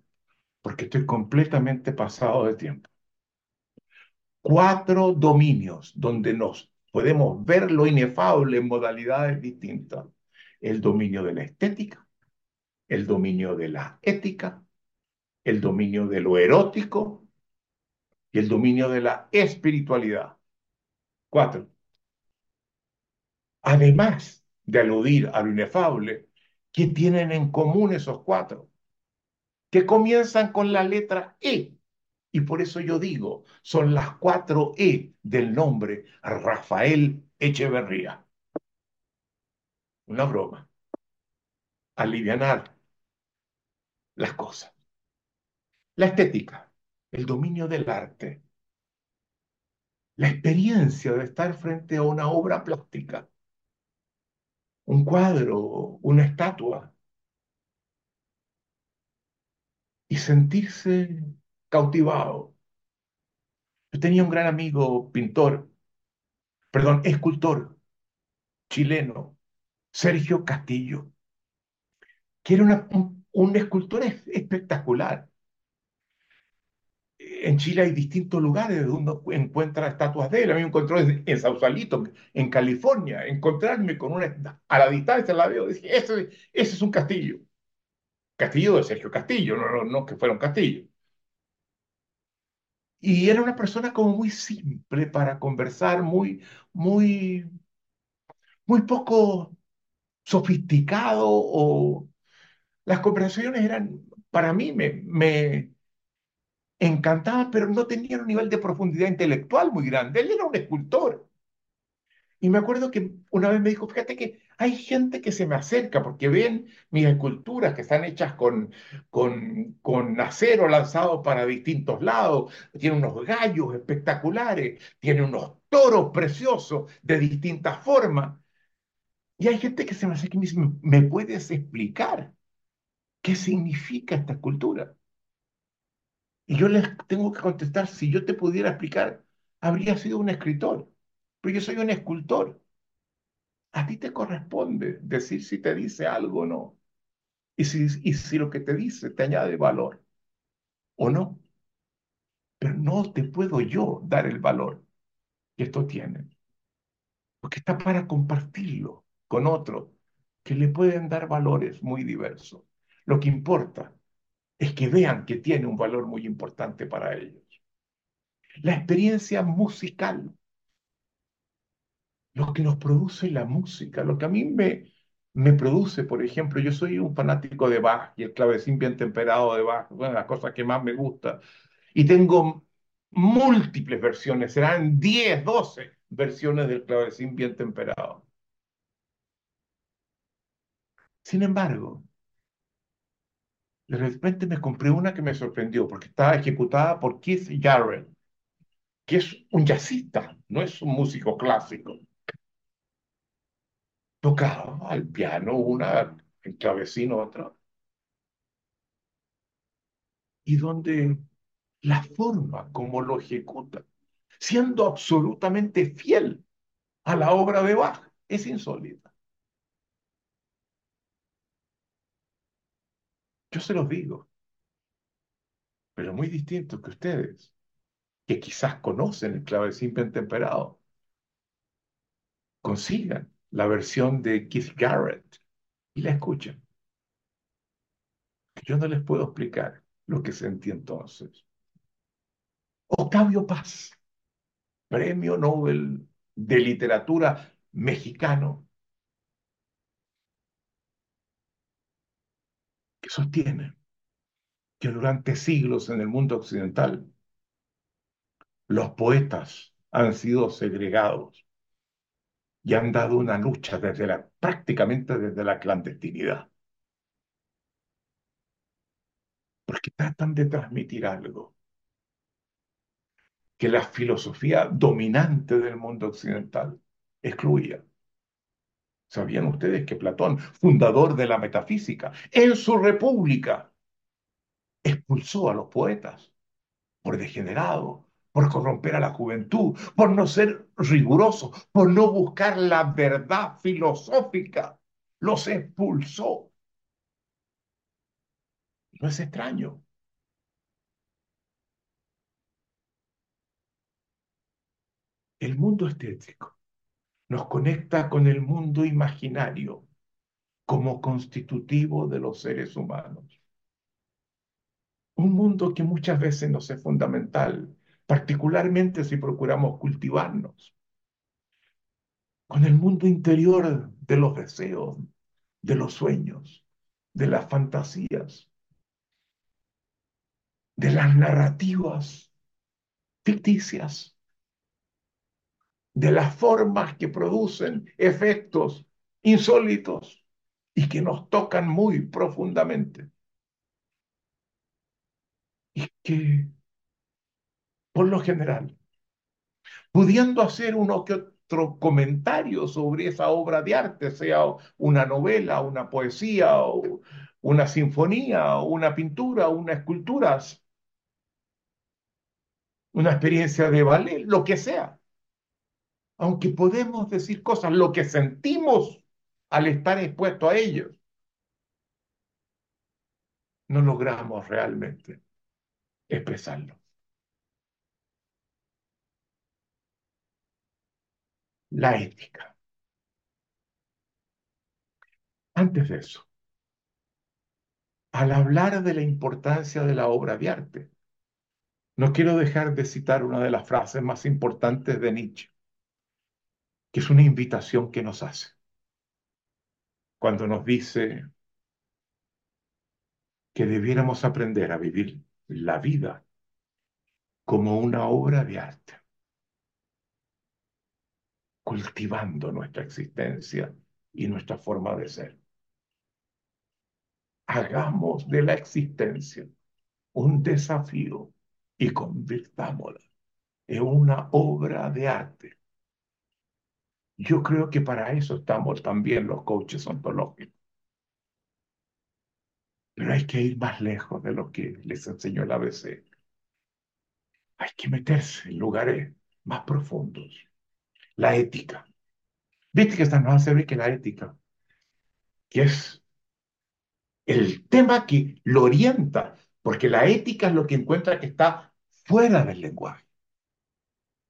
porque estoy completamente pasado de tiempo cuatro dominios donde nos podemos ver lo inefable en modalidades distintas. El dominio de la estética, el dominio de la ética, el dominio de lo erótico y el dominio de la espiritualidad. Cuatro. Además de aludir a lo inefable, ¿qué tienen en común esos cuatro? Que comienzan con la letra E y por eso yo digo, son las cuatro E del nombre Rafael Echeverría. Una broma. Alivianar las cosas. La estética, el dominio del arte, la experiencia de estar frente a una obra plástica, un cuadro, una estatua, y sentirse cautivado. Yo tenía un gran amigo pintor, perdón, escultor chileno, Sergio Castillo, que era un, escultor espectacular. En Chile hay distintos lugares donde uno encuentra estatuas de él. A mí me encontró en, Sausalito, en California. Encontrarme con una, a la distancia la veo, ese, ese es un castillo. Castillo de Sergio Castillo, no, no, no que fuera un castillo. Y era una persona como muy simple para conversar, muy, muy, muy poco sofisticado o las conversaciones eran, para mí, me, me encantaban, pero no tenían un nivel de profundidad intelectual muy grande. Él era un escultor. Y me acuerdo que una vez me dijo, fíjate que hay gente que se me acerca porque ven mis esculturas que están hechas con, con, con acero lanzado para distintos lados, tiene unos gallos espectaculares, tiene unos toros preciosos de distintas formas. Y hay gente que se me hace que me dice, ¿me puedes explicar qué significa esta escultura? Y yo les tengo que contestar, si yo te pudiera explicar, habría sido un escritor, pero yo soy un escultor. A ti te corresponde decir si te dice algo o no. Y si, y si lo que te dice te añade valor o no. Pero no te puedo yo dar el valor que esto tiene. Porque está para compartirlo con otros que le pueden dar valores muy diversos. Lo que importa es que vean que tiene un valor muy importante para ellos. La experiencia musical, lo que nos produce la música, lo que a mí me, me produce, por ejemplo, yo soy un fanático de Bach y el clavecín bien temperado de Bach, una de las cosas que más me gusta, y tengo múltiples versiones, serán 10, 12 versiones del clavecín bien temperado. Sin embargo, de repente me compré una que me sorprendió porque estaba ejecutada por Keith Jarrett, que es un jazzista, no es un músico clásico. Tocaba al piano una, el clavecín otra. Y donde la forma como lo ejecuta, siendo absolutamente fiel a la obra de Bach, es insólita. Yo se los digo, pero muy distinto que ustedes, que quizás conocen el clavecín temperado, consigan la versión de Keith Garrett y la escuchen. Yo no les puedo explicar lo que sentí entonces. Octavio Paz, Premio Nobel de Literatura mexicano, sostiene que durante siglos en el mundo occidental los poetas han sido segregados y han dado una lucha desde la, prácticamente desde la clandestinidad. Porque tratan de transmitir algo que la filosofía dominante del mundo occidental excluía. ¿Sabían ustedes que Platón, fundador de la metafísica, en su república, expulsó a los poetas por degenerado, por corromper a la juventud, por no ser riguroso, por no buscar la verdad filosófica? Los expulsó. No es extraño. El mundo estético nos conecta con el mundo imaginario como constitutivo de los seres humanos. Un mundo que muchas veces nos es fundamental, particularmente si procuramos cultivarnos. Con el mundo interior de los deseos, de los sueños, de las fantasías, de las narrativas ficticias de las formas que producen efectos insólitos y que nos tocan muy profundamente. Y que, por lo general, pudiendo hacer uno que otro comentario sobre esa obra de arte, sea una novela, una poesía, o una sinfonía, una pintura, una escultura, una experiencia de ballet, lo que sea aunque podemos decir cosas, lo que sentimos al estar expuesto a ellos, no logramos realmente expresarlo. La ética. Antes de eso, al hablar de la importancia de la obra de arte, no quiero dejar de citar una de las frases más importantes de Nietzsche que es una invitación que nos hace cuando nos dice que debiéramos aprender a vivir la vida como una obra de arte, cultivando nuestra existencia y nuestra forma de ser. Hagamos de la existencia un desafío y convirtámosla en una obra de arte Yo creo que para eso estamos también los coaches ontológicos. Pero hay que ir más lejos de lo que les enseñó el ABC. Hay que meterse en lugares más profundos. La ética. Viste que nos hace que la ética, que es el tema que lo orienta, porque la ética es lo que encuentra que está fuera del lenguaje.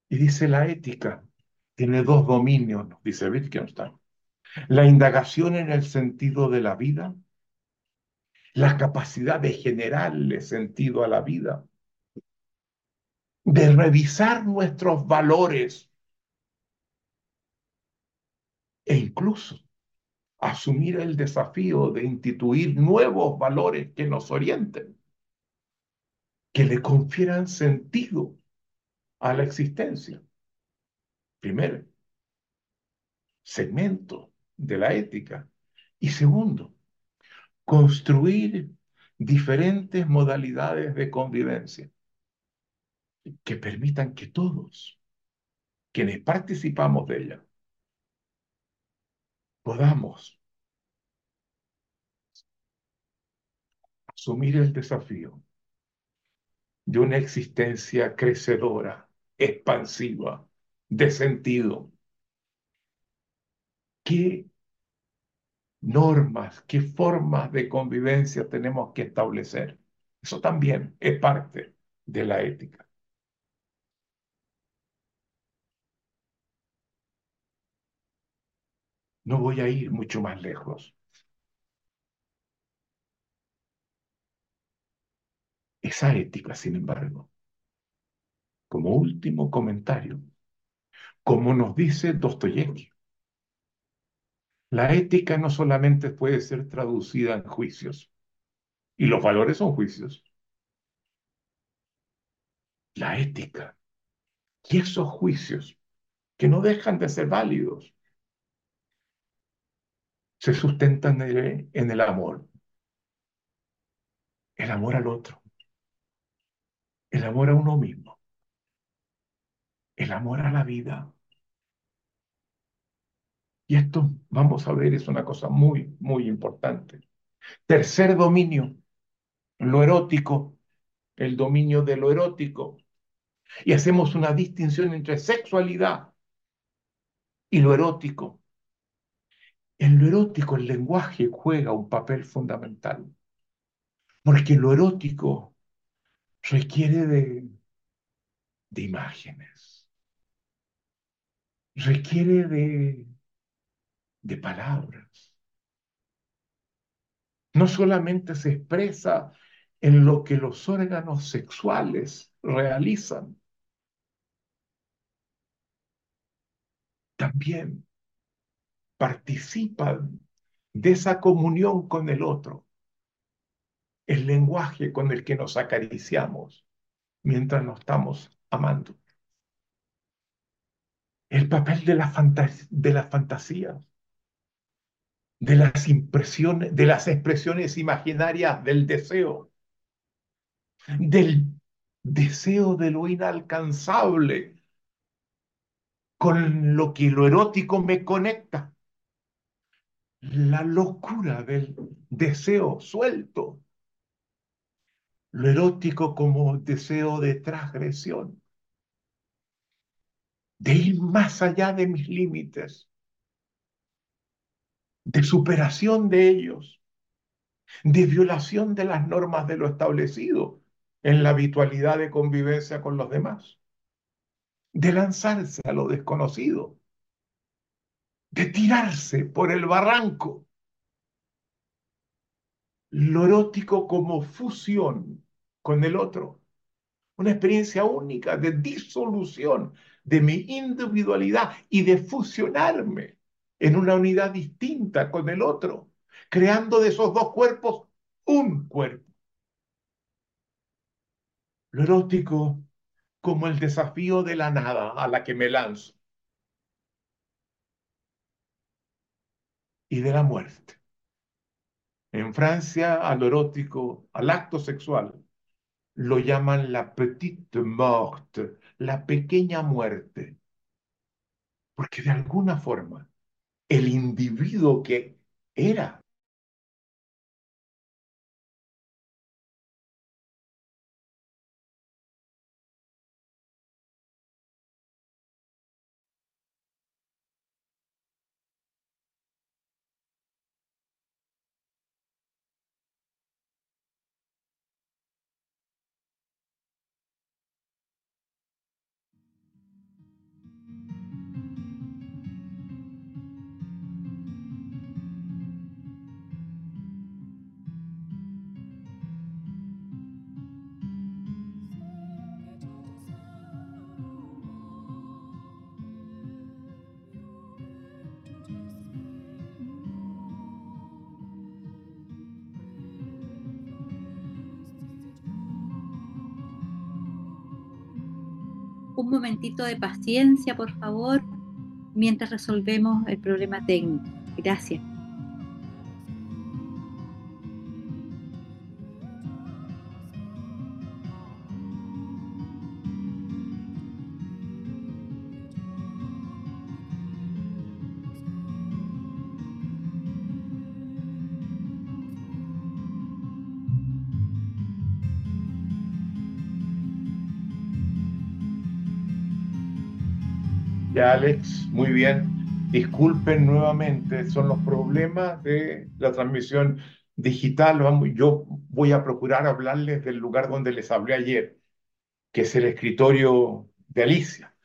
Y dice la ética, tiene dos dominios, dice Wittgenstein. La indagación en el sentido de la vida, la capacidad de generarle sentido a la vida, de revisar nuestros valores e incluso asumir el desafío de instituir nuevos valores que nos orienten, que le confieran sentido a la existencia. Primero, segmento de la ética. Y segundo, construir diferentes modalidades de convivencia que permitan que todos, quienes participamos de ella, podamos asumir el desafío de una existencia crecedora, expansiva, de sentido. ¿Qué normas, qué formas de convivencia tenemos que establecer? Eso también es parte de la ética. No voy a ir mucho más lejos. Esa ética, sin embargo, como último comentario, como nos dice Dostoyevsky, la ética no solamente puede ser traducida en juicios, y los valores son juicios. La ética y esos juicios que no dejan de ser válidos se sustentan en el amor. El amor al otro. El amor a uno mismo. El amor a la vida. Y esto, vamos a ver, es una cosa muy, muy importante. Tercer dominio, lo erótico, el dominio de lo erótico. Y hacemos una distinción entre sexualidad y lo erótico. En lo erótico el lenguaje juega un papel fundamental, porque lo erótico requiere de, de imágenes, requiere de, de palabras. No solamente se expresa en lo que los órganos sexuales realizan, también participan de esa comunión con el otro, el lenguaje con el que nos acariciamos mientras nos estamos amando. El papel de la, de la fantasía, de las impresiones, de las expresiones imaginarias del deseo, del deseo de lo inalcanzable con lo que lo erótico me conecta. La locura del deseo suelto, lo erótico como deseo de transgresión, de ir más allá de mis límites, de superación de ellos, de violación de las normas de lo establecido en la habitualidad de convivencia con los demás, de lanzarse a lo desconocido de tirarse por el barranco. Lo erótico como fusión con el otro. Una experiencia única de disolución de mi individualidad y de fusionarme en una unidad distinta con el otro, creando de esos dos cuerpos un cuerpo. Lo erótico como el desafío de la nada a la que me lanzo y de la muerte. En Francia, al erótico, al acto sexual, lo llaman la petite morte, la pequeña muerte, Porque de alguna forma, el individuo que era momentito de paciencia, por favor, mientras resolvemos el problema técnico. Gracias. Alex, muy bien. Disculpen nuevamente, son los problemas de la transmisión digital. Yo voy a procurar hablarles del lugar donde les hablé ayer, que es el escritorio de Alicia,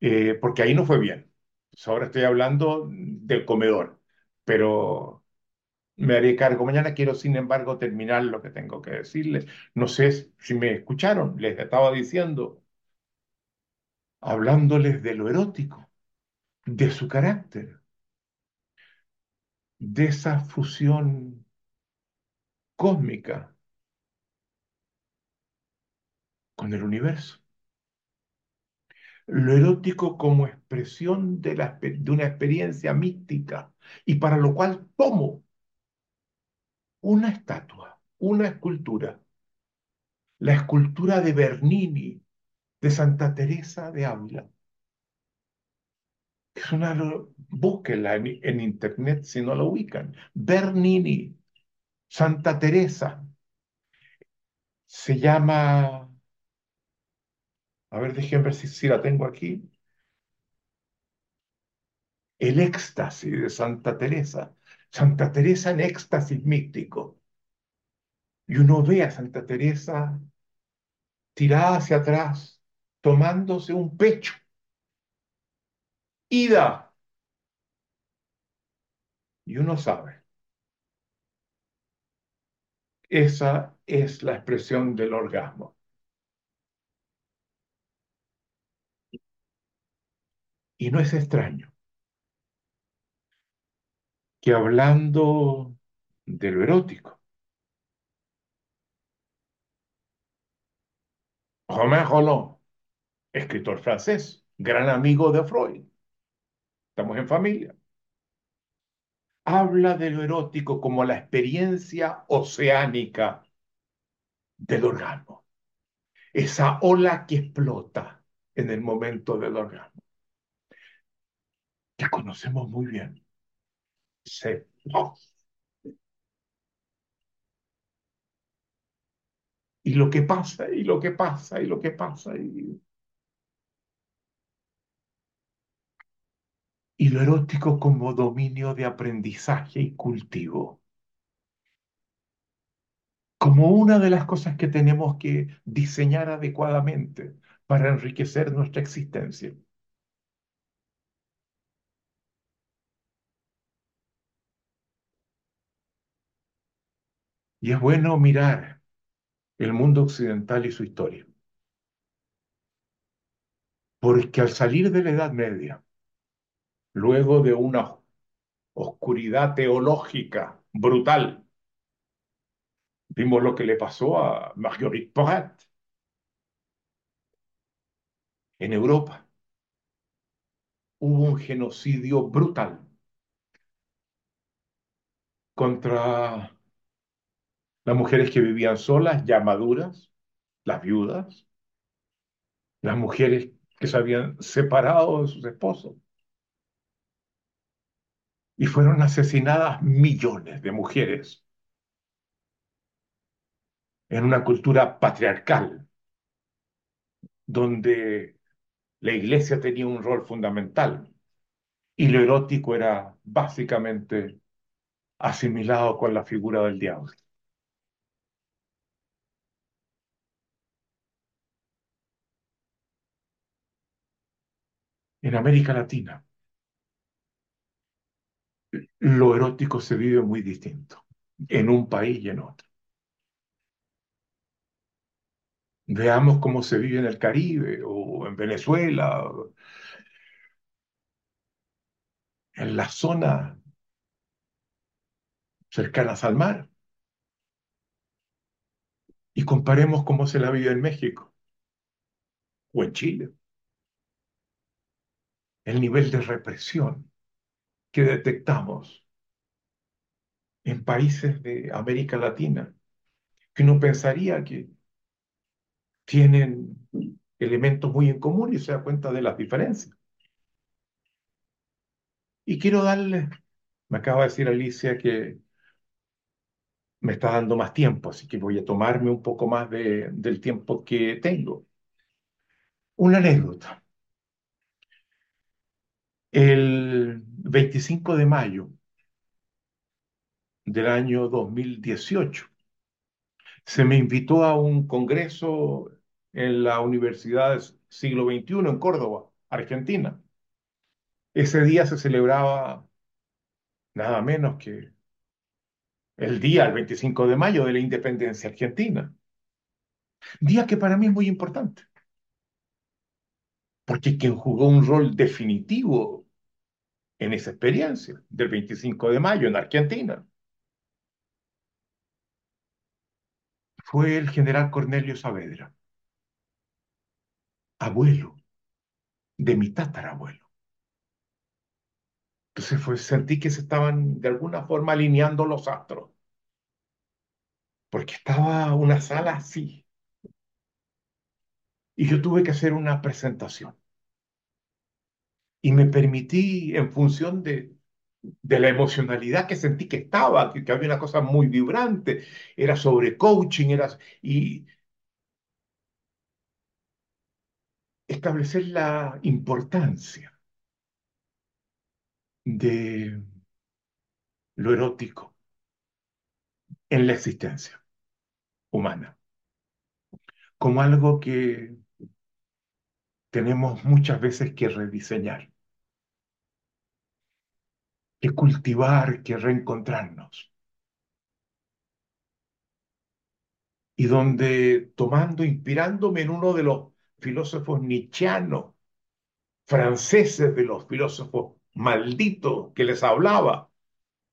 eh, porque ahí no fue bien. Pues ahora estoy hablando del comedor, pero me haré cargo. Mañana quiero, sin embargo, terminar lo que tengo que decirles. No sé si me escucharon, les estaba diciendo hablándoles de lo erótico, de su carácter, de esa fusión cósmica con el universo. Lo erótico como expresión de, la, de una experiencia mística y para lo cual tomo una estatua, una escultura, la escultura de Bernini de Santa Teresa de Ávila. Es una, búsquenla en, en internet si no la ubican. Bernini, Santa Teresa. Se llama, a ver, déjenme ver si, si la tengo aquí. El éxtasis de Santa Teresa. Santa Teresa en éxtasis místico. Y uno ve a Santa Teresa tirada hacia atrás, tomándose un pecho. Ida. Y uno sabe. Esa es la expresión del orgasmo. Y no es extraño que hablando de lo erótico, Romain Roland escritor francés, gran amigo de Freud. Estamos en familia. Habla de lo erótico como la experiencia oceánica del orgasmo. Esa ola que explota en el momento del orgasmo. Que conocemos muy bien. Se... Y lo que pasa, y lo que pasa, y lo que pasa. Y... y lo erótico como dominio de aprendizaje y cultivo. Como una de las cosas que tenemos que diseñar adecuadamente para enriquecer nuestra existencia. Y es bueno mirar el mundo occidental y su historia. Porque al salir de la Edad Media, luego de una oscuridad teológica brutal. Vimos lo que le pasó a Marguerite Porret en Europa. Hubo un genocidio brutal contra las mujeres que vivían solas, ya maduras, las viudas, las mujeres que se habían separado de sus esposos y fueron asesinadas millones de mujeres en una cultura patriarcal, donde la iglesia tenía un rol fundamental y lo erótico era básicamente asimilado con la figura del diablo. En América Latina, lo erótico se vive muy distinto, en un país y en otro. Veamos cómo se vive en el Caribe o en Venezuela, en las zonas cercanas al mar. Y comparemos cómo se la vive en México o en Chile. El nivel de represión que detectamos en países de América Latina, que uno pensaría que tienen elementos muy en común y se da cuenta de las diferencias. Y quiero darle, me acaba de decir Alicia que me está dando más tiempo, así que voy a tomarme un poco más de, del tiempo que tengo. Una anécdota. El 25 de mayo del año 2018 se me invitó a un congreso en la Universidad Siglo XXI en Córdoba, Argentina. Ese día se celebraba nada menos que el día, el 25 de mayo, de la independencia argentina. Día que para mí es muy importante, porque quien jugó un rol definitivo en esa experiencia del 25 de mayo en Argentina fue el general Cornelio Saavedra, abuelo de mi tatarabuelo. Entonces fue, sentí que se estaban de alguna forma alineando los astros, porque estaba una sala así. Y yo tuve que hacer una presentación. Y me permití, en función de, de la emocionalidad que sentí que estaba, que, que, había una cosa muy vibrante, era sobre coaching, era, y establecer la importancia de lo erótico en la existencia humana, como algo que tenemos muchas veces que rediseñar, que cultivar, que reencontrarnos. Y donde tomando, inspirándome en uno de los filósofos nietzscheanos, franceses, de los filósofos malditos que les hablaba,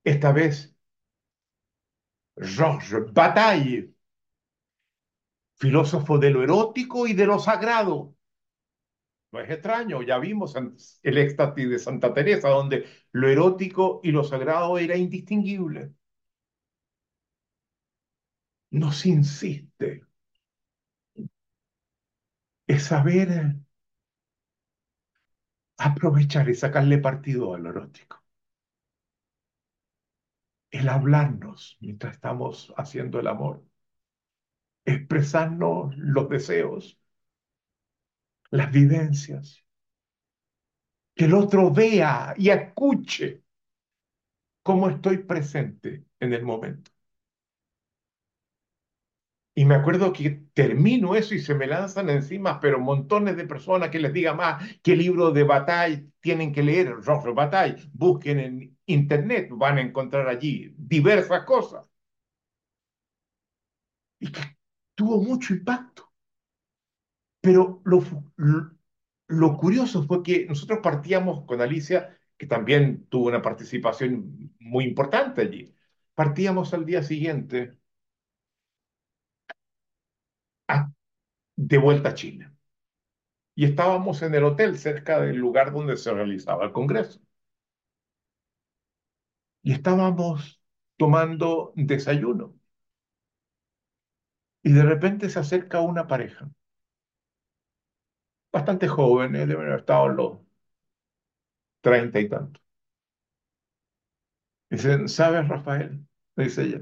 esta vez Georges Bataille, filósofo de lo erótico y de lo sagrado. No es extraño, ya vimos el éxtasis de Santa Teresa, donde lo erótico y lo sagrado era indistinguible. Nos insiste es saber aprovechar y sacarle partido a lo erótico. El hablarnos mientras estamos haciendo el amor. Expresarnos los deseos, las vivencias. Que el otro vea y escuche cómo estoy presente en el momento. Y me acuerdo que termino eso y se me lanzan encima, pero montones de personas que les diga más qué libro de Bataille tienen que leer, Georges Bataille, busquen en internet, van a encontrar allí diversas cosas. Y que tuvo mucho impacto. Pero lo, lo, curioso fue que nosotros partíamos con Alicia, que también tuvo una participación muy importante allí. Partíamos al día siguiente de vuelta a Chile. Y estábamos en el hotel cerca del lugar donde se realizaba el Congreso. Y estábamos tomando desayuno. Y de repente se acerca una pareja, bastante jóvenes, deben haber estado los treinta y tantos. Dice, ¿sabes, Rafael? Dice ella,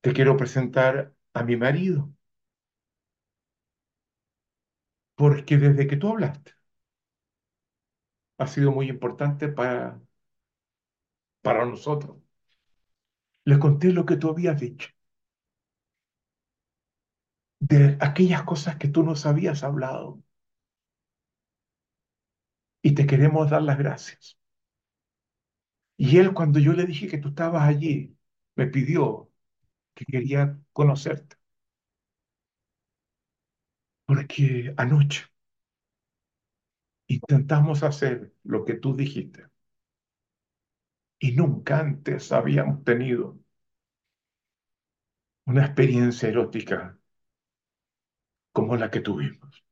te quiero presentar a mi marido, porque desde que tú hablaste, ha sido muy importante para, para nosotros. Le conté lo que tú habías dicho, de aquellas cosas que tú nos habías hablado, y te queremos dar las gracias. Y él, cuando yo le dije que tú estabas allí, me pidió que quería conocerte. Porque anoche intentamos hacer lo que tú dijiste y nunca antes habíamos tenido una experiencia erótica como la que tuvimos.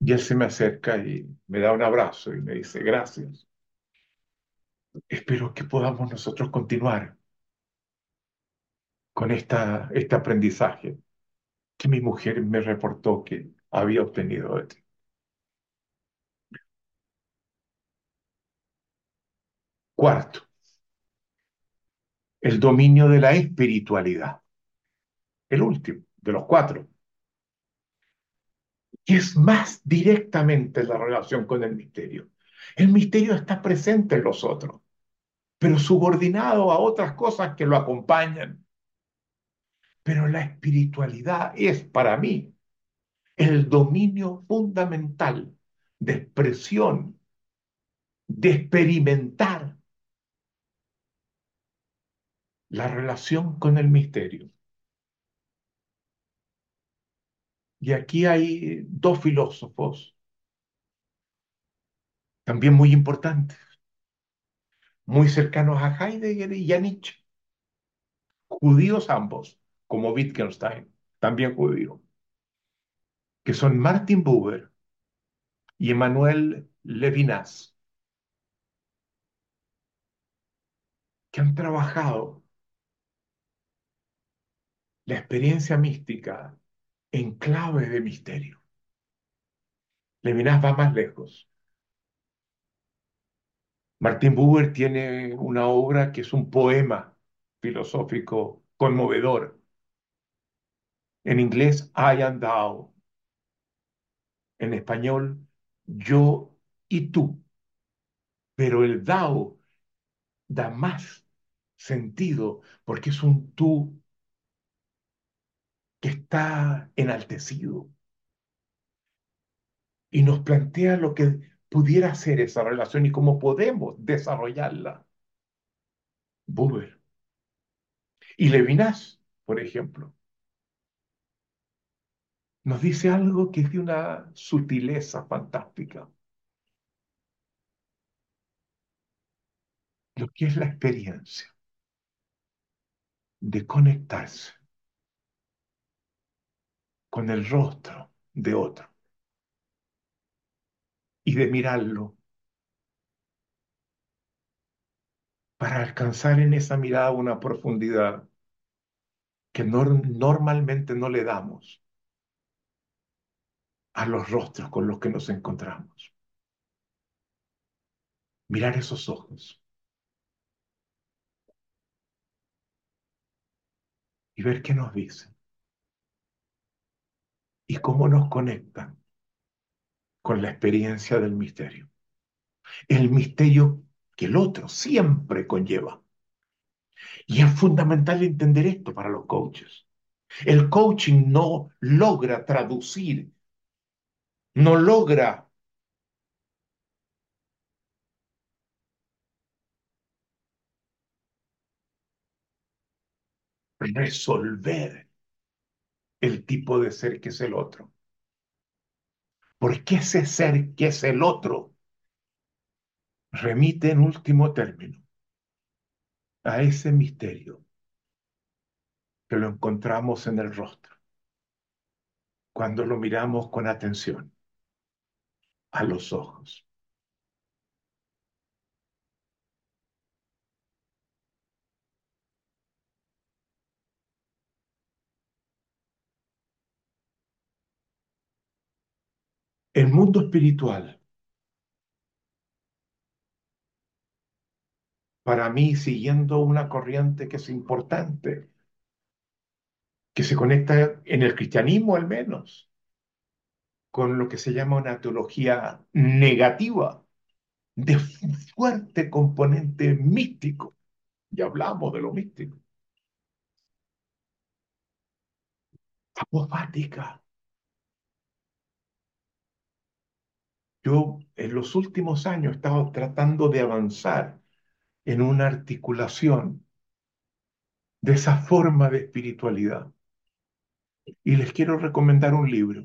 Y él se me acerca y me da un abrazo y me dice, gracias. Espero que podamos nosotros continuar con esta, este aprendizaje que mi mujer me reportó que había obtenido de ti. Cuarto, el dominio de la espiritualidad. El último de los cuatro. Y es más directamente la relación con el misterio. El misterio está presente en los otros, pero subordinado a otras cosas que lo acompañan. Pero la espiritualidad es para mí el dominio fundamental de expresión, de experimentar la relación con el misterio. Y aquí hay dos filósofos también muy importantes, muy cercanos a Heidegger y a Nietzsche, judíos ambos, como Wittgenstein, también judío, que son Martin Buber y Emmanuel Levinas, que han trabajado la experiencia mística en clave de misterio. Levinas va más lejos. Martin Buber tiene una obra que es un poema filosófico conmovedor. En inglés, I and Thou. En español, yo y tú. Pero el Thou da más sentido porque es un tú que está enaltecido y nos plantea lo que pudiera ser esa relación y cómo podemos desarrollarla. Buber. Y Levinas, por ejemplo, nos dice algo que es de una sutileza fantástica. Lo que es la experiencia de conectarse con el rostro de otro. Y de mirarlo. Para alcanzar en esa mirada una profundidad que normalmente no le damos a los rostros con los que nos encontramos. Mirar esos ojos. Y ver qué nos dicen y cómo nos conectan con la experiencia del misterio. El misterio que el otro siempre conlleva. Y es fundamental entender esto para los coaches. El coaching no logra traducir, no logra resolver el tipo de ser que es el otro. Porque ese ser que es el otro remite en último término a ese misterio que lo encontramos en el rostro cuando lo miramos con atención a los ojos. El mundo espiritual para mí siguiendo una corriente que es importante, que se conecta en el cristianismo al menos, con lo que se llama una teología negativa, de fuerte componente místico. Ya hablamos de lo místico. Apopática. Yo en los últimos años he estado tratando de avanzar en una articulación de esa forma de espiritualidad. Y les quiero recomendar un libro.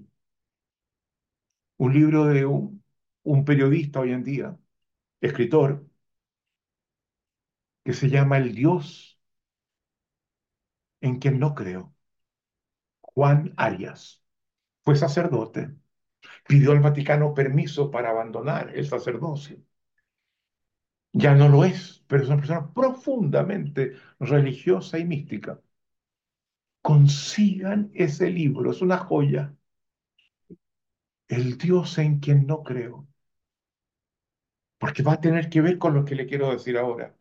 Un libro de un, un periodista hoy en día, escritor, que se llama El Dios en quien no creo. Juan Arias. Fue sacerdote. Pidió al Vaticano permiso para abandonar el sacerdocio. Ya no lo es, pero es una persona profundamente religiosa y mística. Consigan ese libro, es una joya. El Dios en quien no creo. Porque va a tener que ver con lo que le quiero decir ahora.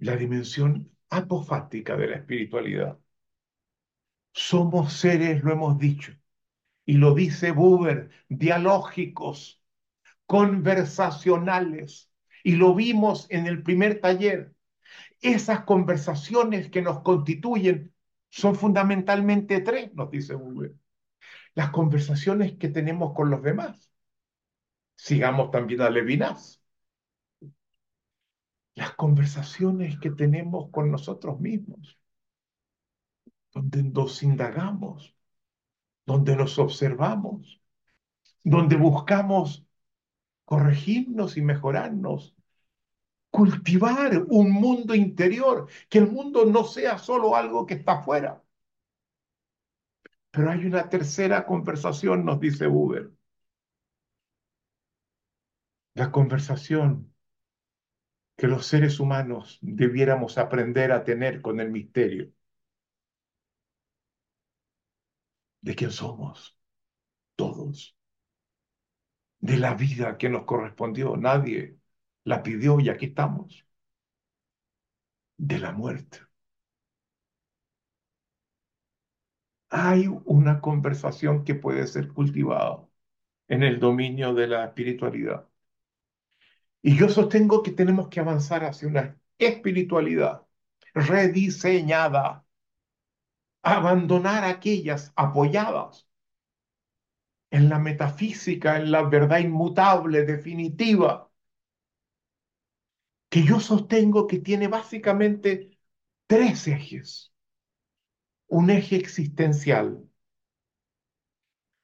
La dimensión apofática de la espiritualidad. Somos seres, lo hemos dicho, y lo dice Buber, dialógicos, conversacionales, y lo vimos en el primer taller. Esas conversaciones que nos constituyen son fundamentalmente tres, nos dice Buber. Las conversaciones que tenemos con los demás. Sigamos también a Levinas. Las conversaciones que tenemos con nosotros mismos, donde nos indagamos, donde nos observamos, donde buscamos corregirnos y mejorarnos, cultivar un mundo interior, que el mundo no sea solo algo que está afuera. Pero hay una tercera conversación, nos dice Uber. La conversación que los seres humanos debiéramos aprender a tener con el misterio de quién somos, todos, de la vida que nos correspondió, nadie la pidió y aquí estamos, de la muerte. Hay una conversación que puede ser cultivada en el dominio de la espiritualidad. Y yo sostengo que tenemos que avanzar hacia una espiritualidad rediseñada, abandonar aquellas apoyadas en la metafísica, en la verdad inmutable, definitiva, que yo sostengo que tiene básicamente tres ejes. Un eje existencial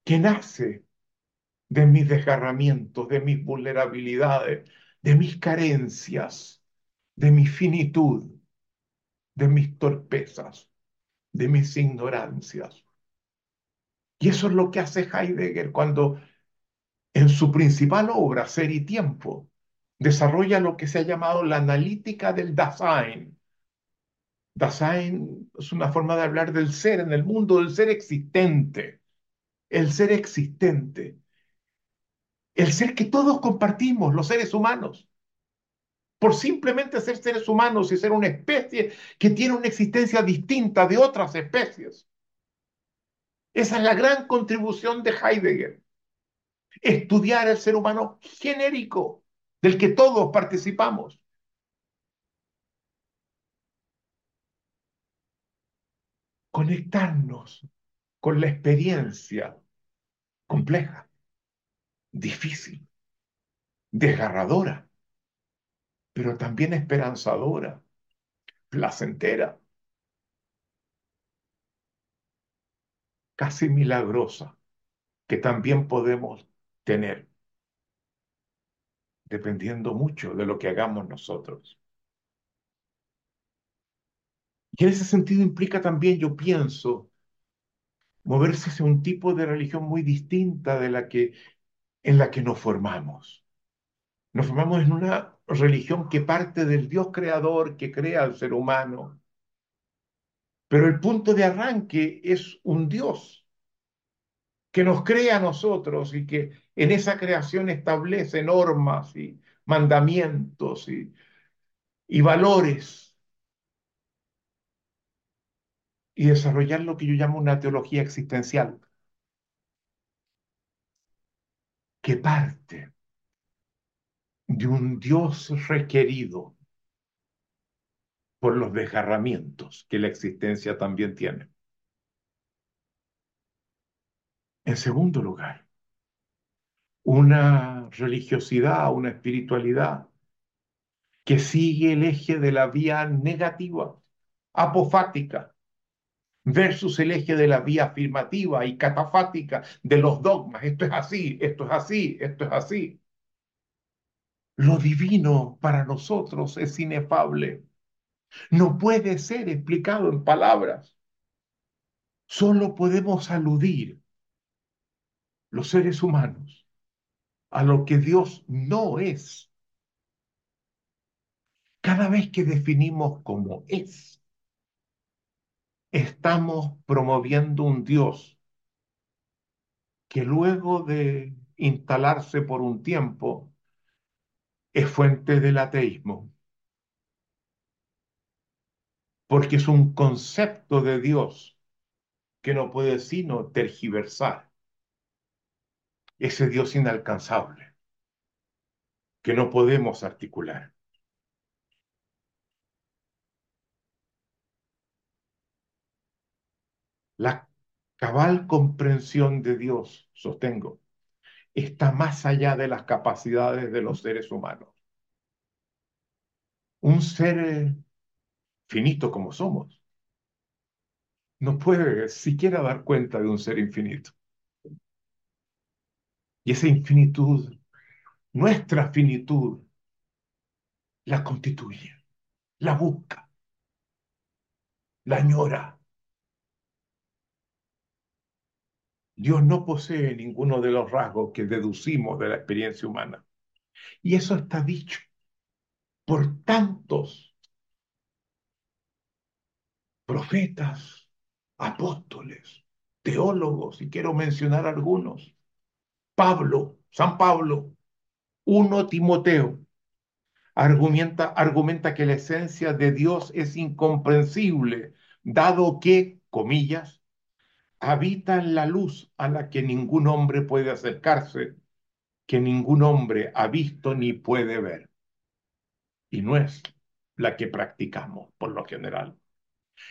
que nace de mis desgarramientos, de mis vulnerabilidades, de mis carencias, de mi finitud, de mis torpezas, de mis ignorancias. Y eso es lo que hace Heidegger cuando en su principal obra, Ser y Tiempo, desarrolla lo que se ha llamado la analítica del Dasein. Dasein es una forma de hablar del ser en el mundo, del ser existente. El ser existente. El ser que todos compartimos, los seres humanos. Por simplemente ser seres humanos y ser una especie que tiene una existencia distinta de otras especies. Esa es la gran contribución de Heidegger. Estudiar el ser humano genérico, del que todos participamos. Conectarnos con la experiencia compleja, difícil, desgarradora, pero también esperanzadora, placentera, casi milagrosa, que también podemos tener dependiendo mucho de lo que hagamos nosotros. Y en ese sentido implica también, yo pienso, moverse hacia un tipo de religión muy distinta de la que en la que nos formamos. Nos formamos en una religión que parte del Dios creador que crea al ser humano. Pero el punto de arranque es un Dios que nos crea a nosotros y que en esa creación establece normas y mandamientos y, y valores y desarrollar lo que yo llamo una teología existencial, que parte de un Dios requerido por los desgarramientos que la existencia también tiene. En segundo lugar, una religiosidad, una espiritualidad que sigue el eje de la vía negativa, apofática, versus el eje de la vía afirmativa y catafática de los dogmas. Esto es así, esto es así, esto es así. Lo divino para nosotros es inefable. No puede ser explicado en palabras. Solo podemos aludir los seres humanos a lo que Dios no es. Cada vez que definimos como es, estamos promoviendo un Dios que luego de instalarse por un tiempo es fuente del ateísmo, porque es un concepto de Dios que no puede sino tergiversar ese Dios inalcanzable que no podemos articular. La cabal comprensión de Dios, sostengo, está más allá de las capacidades de los seres humanos. Un ser finito como somos no puede siquiera dar cuenta de un ser infinito. Y esa infinitud, nuestra finitud, la constituye, la busca, la añora. Dios no posee ninguno de los rasgos que deducimos de la experiencia humana. Y eso está dicho por tantos profetas, apóstoles, teólogos, y quiero mencionar algunos. Pablo, San Pablo, 1 Timoteo, argumenta, argumenta que la esencia de Dios es incomprensible, dado que, comillas, habita en la luz a la que ningún hombre puede acercarse, que ningún hombre ha visto ni puede ver. Y no es la que practicamos por lo general.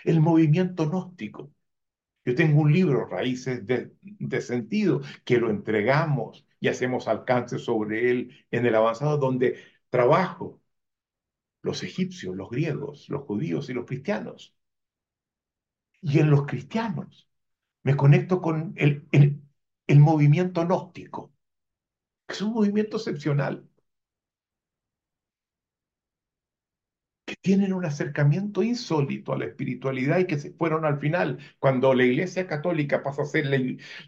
El movimiento gnóstico. Yo tengo un libro, Raíces de, de Sentido, que lo entregamos y hacemos alcance sobre él en el avanzado, donde trabajo los egipcios, los griegos, los judíos y los cristianos. Y en los cristianos me conecto con el, el, movimiento gnóstico, que es un movimiento excepcional, que tienen un acercamiento insólito a la espiritualidad y que se fueron al final, cuando la Iglesia Católica pasa a ser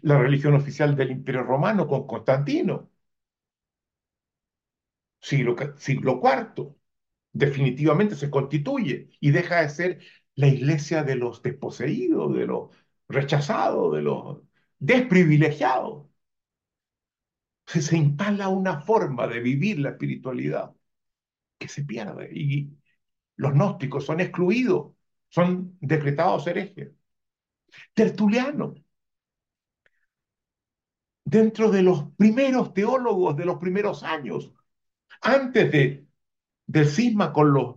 la, religión oficial del Imperio Romano con Constantino, siglo, siglo IV, definitivamente se constituye y deja de ser la iglesia de los desposeídos, de los rechazado, de los desprivilegiados. Se, instala una forma de vivir la espiritualidad que se pierde y los gnósticos son excluidos, son decretados herejes. Tertuliano, dentro de los primeros teólogos de los primeros años, antes de, del cisma con los,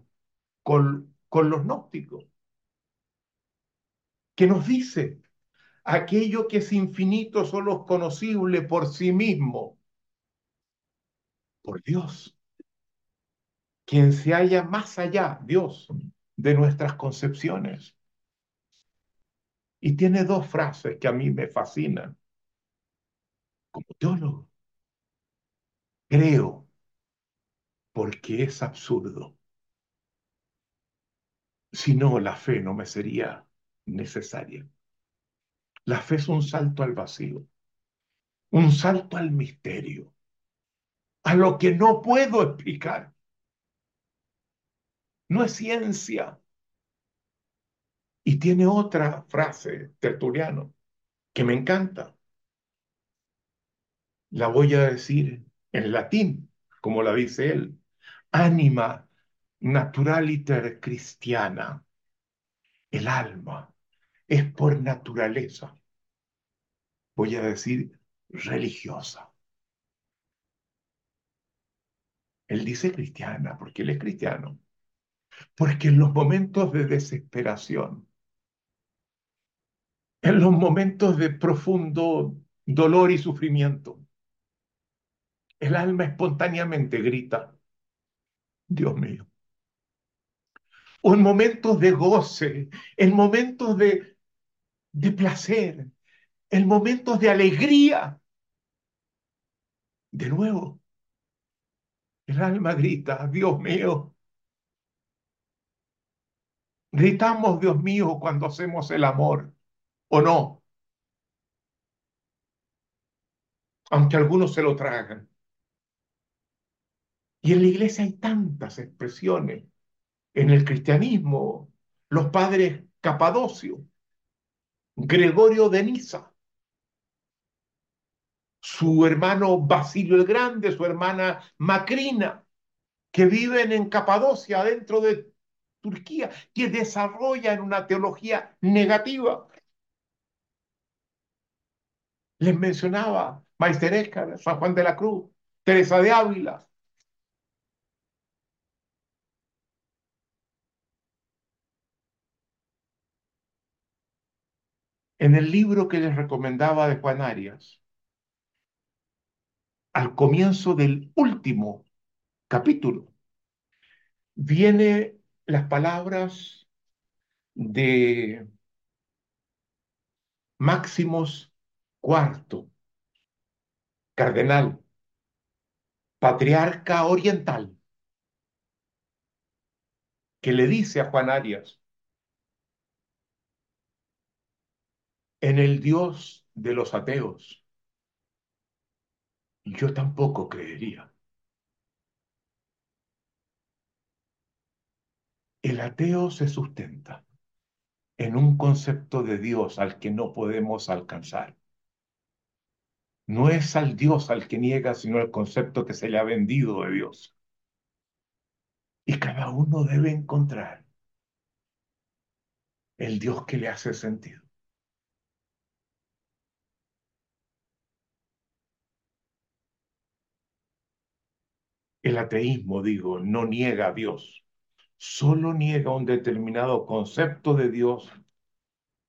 con, con los gnósticos, que nos dice, aquello que es infinito solo es conocible por sí mismo, por Dios, quien se halla más allá, Dios, de nuestras concepciones. Y tiene dos frases que a mí me fascinan. Como teólogo, creo porque es absurdo. Si no, la fe no me sería necesaria. La fe es un salto al vacío, un salto al misterio, a lo que no puedo explicar. No es ciencia. Y tiene otra frase, Tertuliano, que me encanta. la voy a decir en latín, como la dice él, anima naturaliter cristiana. El alma es por naturaleza, voy a decir, religiosa. Él dice cristiana porque él es cristiano. Porque en los momentos de desesperación, en los momentos de profundo dolor y sufrimiento, el alma espontáneamente grita, Dios mío. O en momentos de goce, en momentos de, de placer, en momentos de alegría. De nuevo, el alma grita, Dios mío. Gritamos, Dios mío, cuando hacemos el amor, ¿o no? Aunque algunos se lo tragan. Y en la iglesia hay tantas expresiones. En el cristianismo, los padres Capadocio, Gregorio de Niza, su hermano Basilio el Grande, su hermana Macrina, que viven en Capadocia, dentro de Turquía, que desarrollan una teología negativa. Les mencionaba Eckhart, San Juan de la Cruz, Teresa de Ávila, En el libro que les recomendaba de Juan Arias, al comienzo del último capítulo, viene las palabras de Máximos IV, cardenal, patriarca oriental, que le dice a Juan Arias, en el Dios de los ateos. Yo tampoco creería. El ateo se sustenta en un concepto de Dios al que no podemos alcanzar. No es al Dios al que niega, sino el concepto que se le ha vendido de Dios. Y cada uno debe encontrar el Dios que le hace sentido. El ateísmo, digo, no niega a Dios, solo niega un determinado concepto de Dios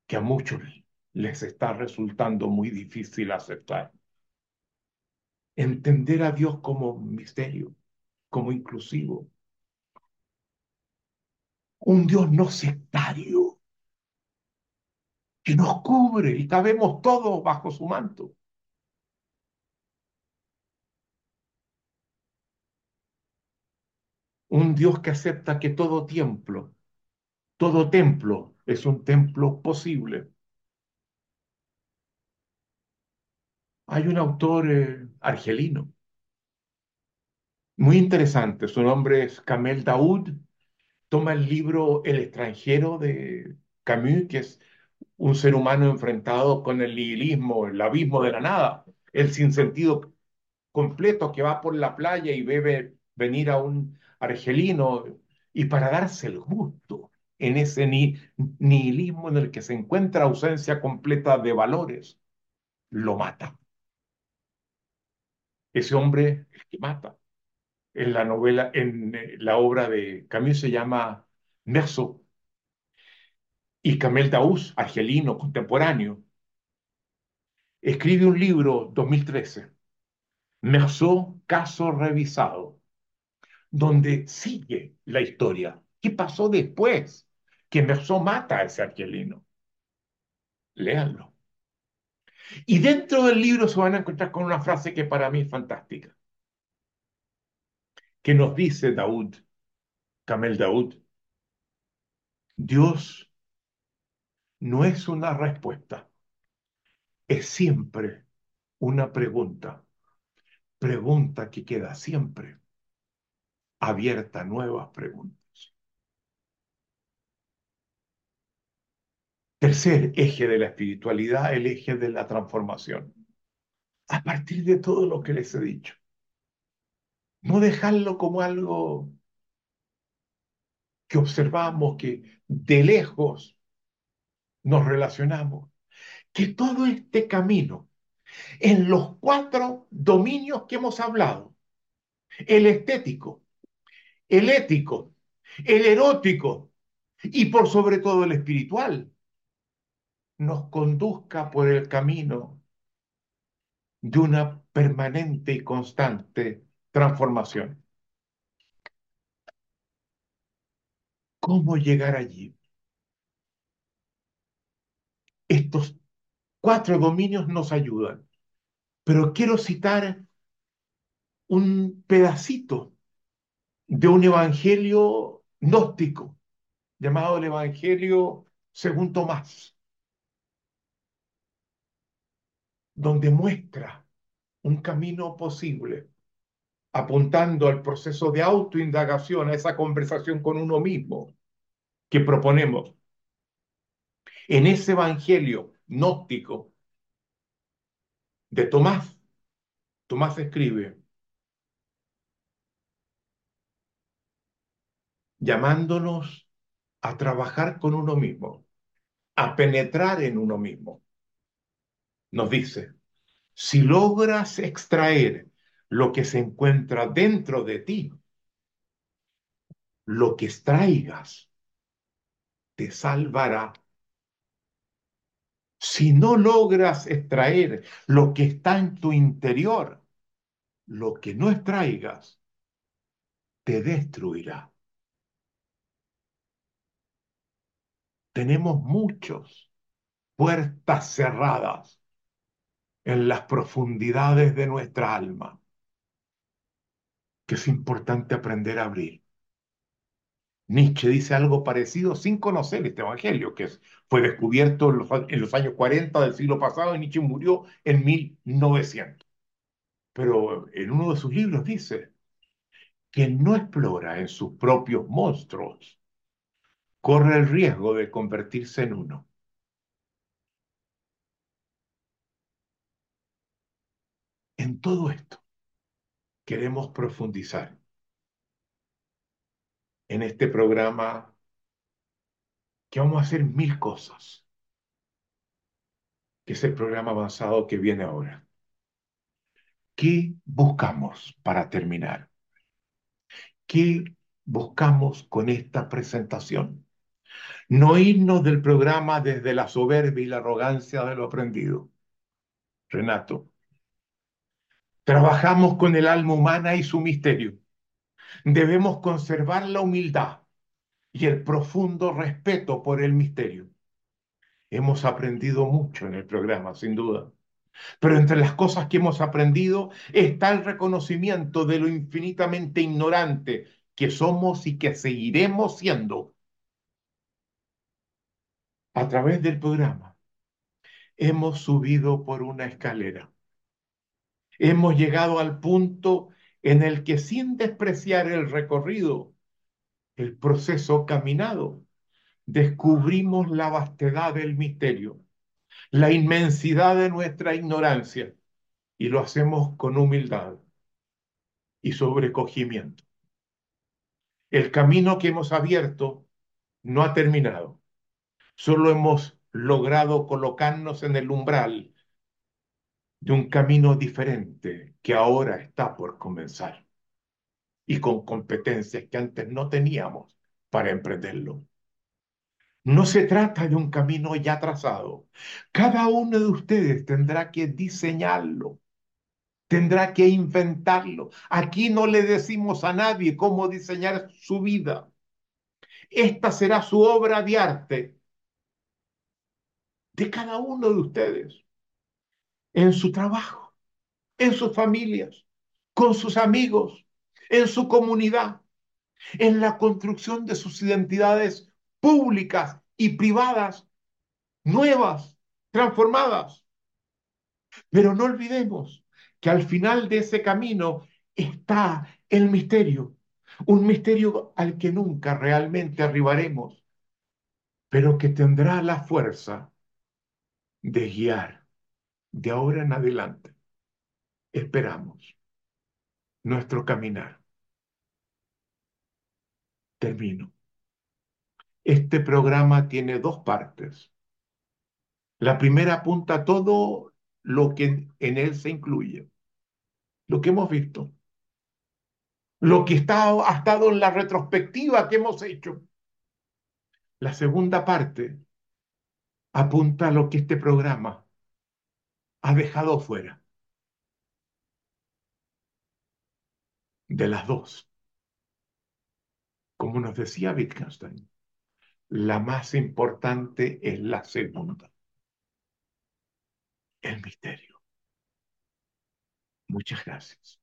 que a muchos les está resultando muy difícil aceptar. Entender a Dios como misterio, como inclusivo. Un Dios no sectario, que nos cubre y cabemos todos bajo su manto. Un Dios que acepta que todo templo, todo templo es un templo posible. Hay un autor eh, argelino, muy interesante, su nombre es Kamel Daoud, toma el libro El extranjero de Camus, que es un ser humano enfrentado con el nihilismo, el abismo de la nada, el sinsentido completo que va por la playa y ve venir a un argelino, y para darse el gusto en ese nihilismo en el que se encuentra ausencia completa de valores, lo mata. Ese hombre es que mata. En la novela, en eh, la obra de Camus se llama Merceau. Y Camel Daouz, argelino contemporáneo, escribe un libro 2013, Merceau, caso revisado, donde sigue la historia. ¿Qué pasó después? Que Merceau mata a ese argelino. Léanlo. Y dentro del libro se van a encontrar con una frase que para mí es fantástica, que nos dice Daud, Camel Daud, Dios no es una respuesta, es siempre una pregunta, pregunta que queda siempre abierta nuevas preguntas. Tercer eje de la espiritualidad, el eje de la transformación. a partir de todo lo que les he dicho. No dejarlo como algo que observamos, que de lejos nos relacionamos. Que todo este camino, en los cuatro dominios que hemos hablado, el estético, el ético, el erótico y por sobre todo el espiritual, nos conduzca por el camino de una permanente y constante transformación. ¿Cómo llegar allí? Estos cuatro dominios nos ayudan, pero quiero citar un pedacito de un evangelio gnóstico llamado el Evangelio según Tomás, donde muestra un camino posible, apuntando al proceso de autoindagación, a esa conversación con uno mismo que proponemos. En ese Evangelio gnóstico de Tomás, Tomás escribe, llamándonos a trabajar con uno mismo, a penetrar en uno mismo. Nos dice, si logras extraer lo que se encuentra dentro de ti, lo que extraigas te salvará. Si no logras extraer lo que está en tu interior, lo que no extraigas te destruirá. Tenemos muchos puertas cerradas en las profundidades de nuestra alma que es importante aprender a abrir. Nietzsche dice algo parecido sin conocer este evangelio, que fue descubierto en los, en los años 40 del siglo pasado y Nietzsche murió en 1900. Pero en uno de sus libros dice que no explora en sus propios monstruos corre el riesgo de convertirse en uno. En todo esto queremos profundizar en este programa que vamos a hacer mil cosas, que es el programa avanzado que viene ahora. ¿Qué buscamos para terminar? ¿Qué buscamos con esta presentación? No irnos del programa desde la soberbia y la arrogancia de lo aprendido. Renato, trabajamos con el alma humana y su misterio. Debemos conservar la humildad y el profundo respeto por el misterio. Hemos aprendido mucho en el programa, sin duda. Pero entre las cosas que hemos aprendido está el reconocimiento de lo infinitamente ignorante que somos y que seguiremos siendo a través del programa, hemos subido por una escalera. Hemos llegado al punto en el que sin despreciar el recorrido, el proceso caminado, descubrimos la vastedad del misterio, la inmensidad de nuestra ignorancia, y lo hacemos con humildad y sobrecogimiento. El camino que hemos abierto no ha terminado solo hemos logrado colocarnos en el umbral de un camino diferente que ahora está por comenzar y con competencias que antes no teníamos para emprenderlo. No se trata de un camino ya trazado. Cada uno de ustedes tendrá que diseñarlo, tendrá que inventarlo. Aquí no le decimos a nadie cómo diseñar su vida. Esta será su obra de arte de cada uno de ustedes, en su trabajo, en sus familias, con sus amigos, en su comunidad, en la construcción de sus identidades públicas y privadas, nuevas, transformadas. Pero no olvidemos que al final de ese camino está el misterio, un misterio al que nunca realmente arribaremos, pero que tendrá la fuerza de guiar de ahora en adelante esperamos nuestro caminar. Termino. Este programa tiene dos partes. La primera apunta todo lo que en él se incluye, lo que hemos visto, lo que está, ha estado en la retrospectiva que hemos hecho. La segunda parte apunta a lo que este programa ha dejado fuera. De las dos. Como nos decía Wittgenstein, la más importante es la segunda. El misterio. Muchas gracias.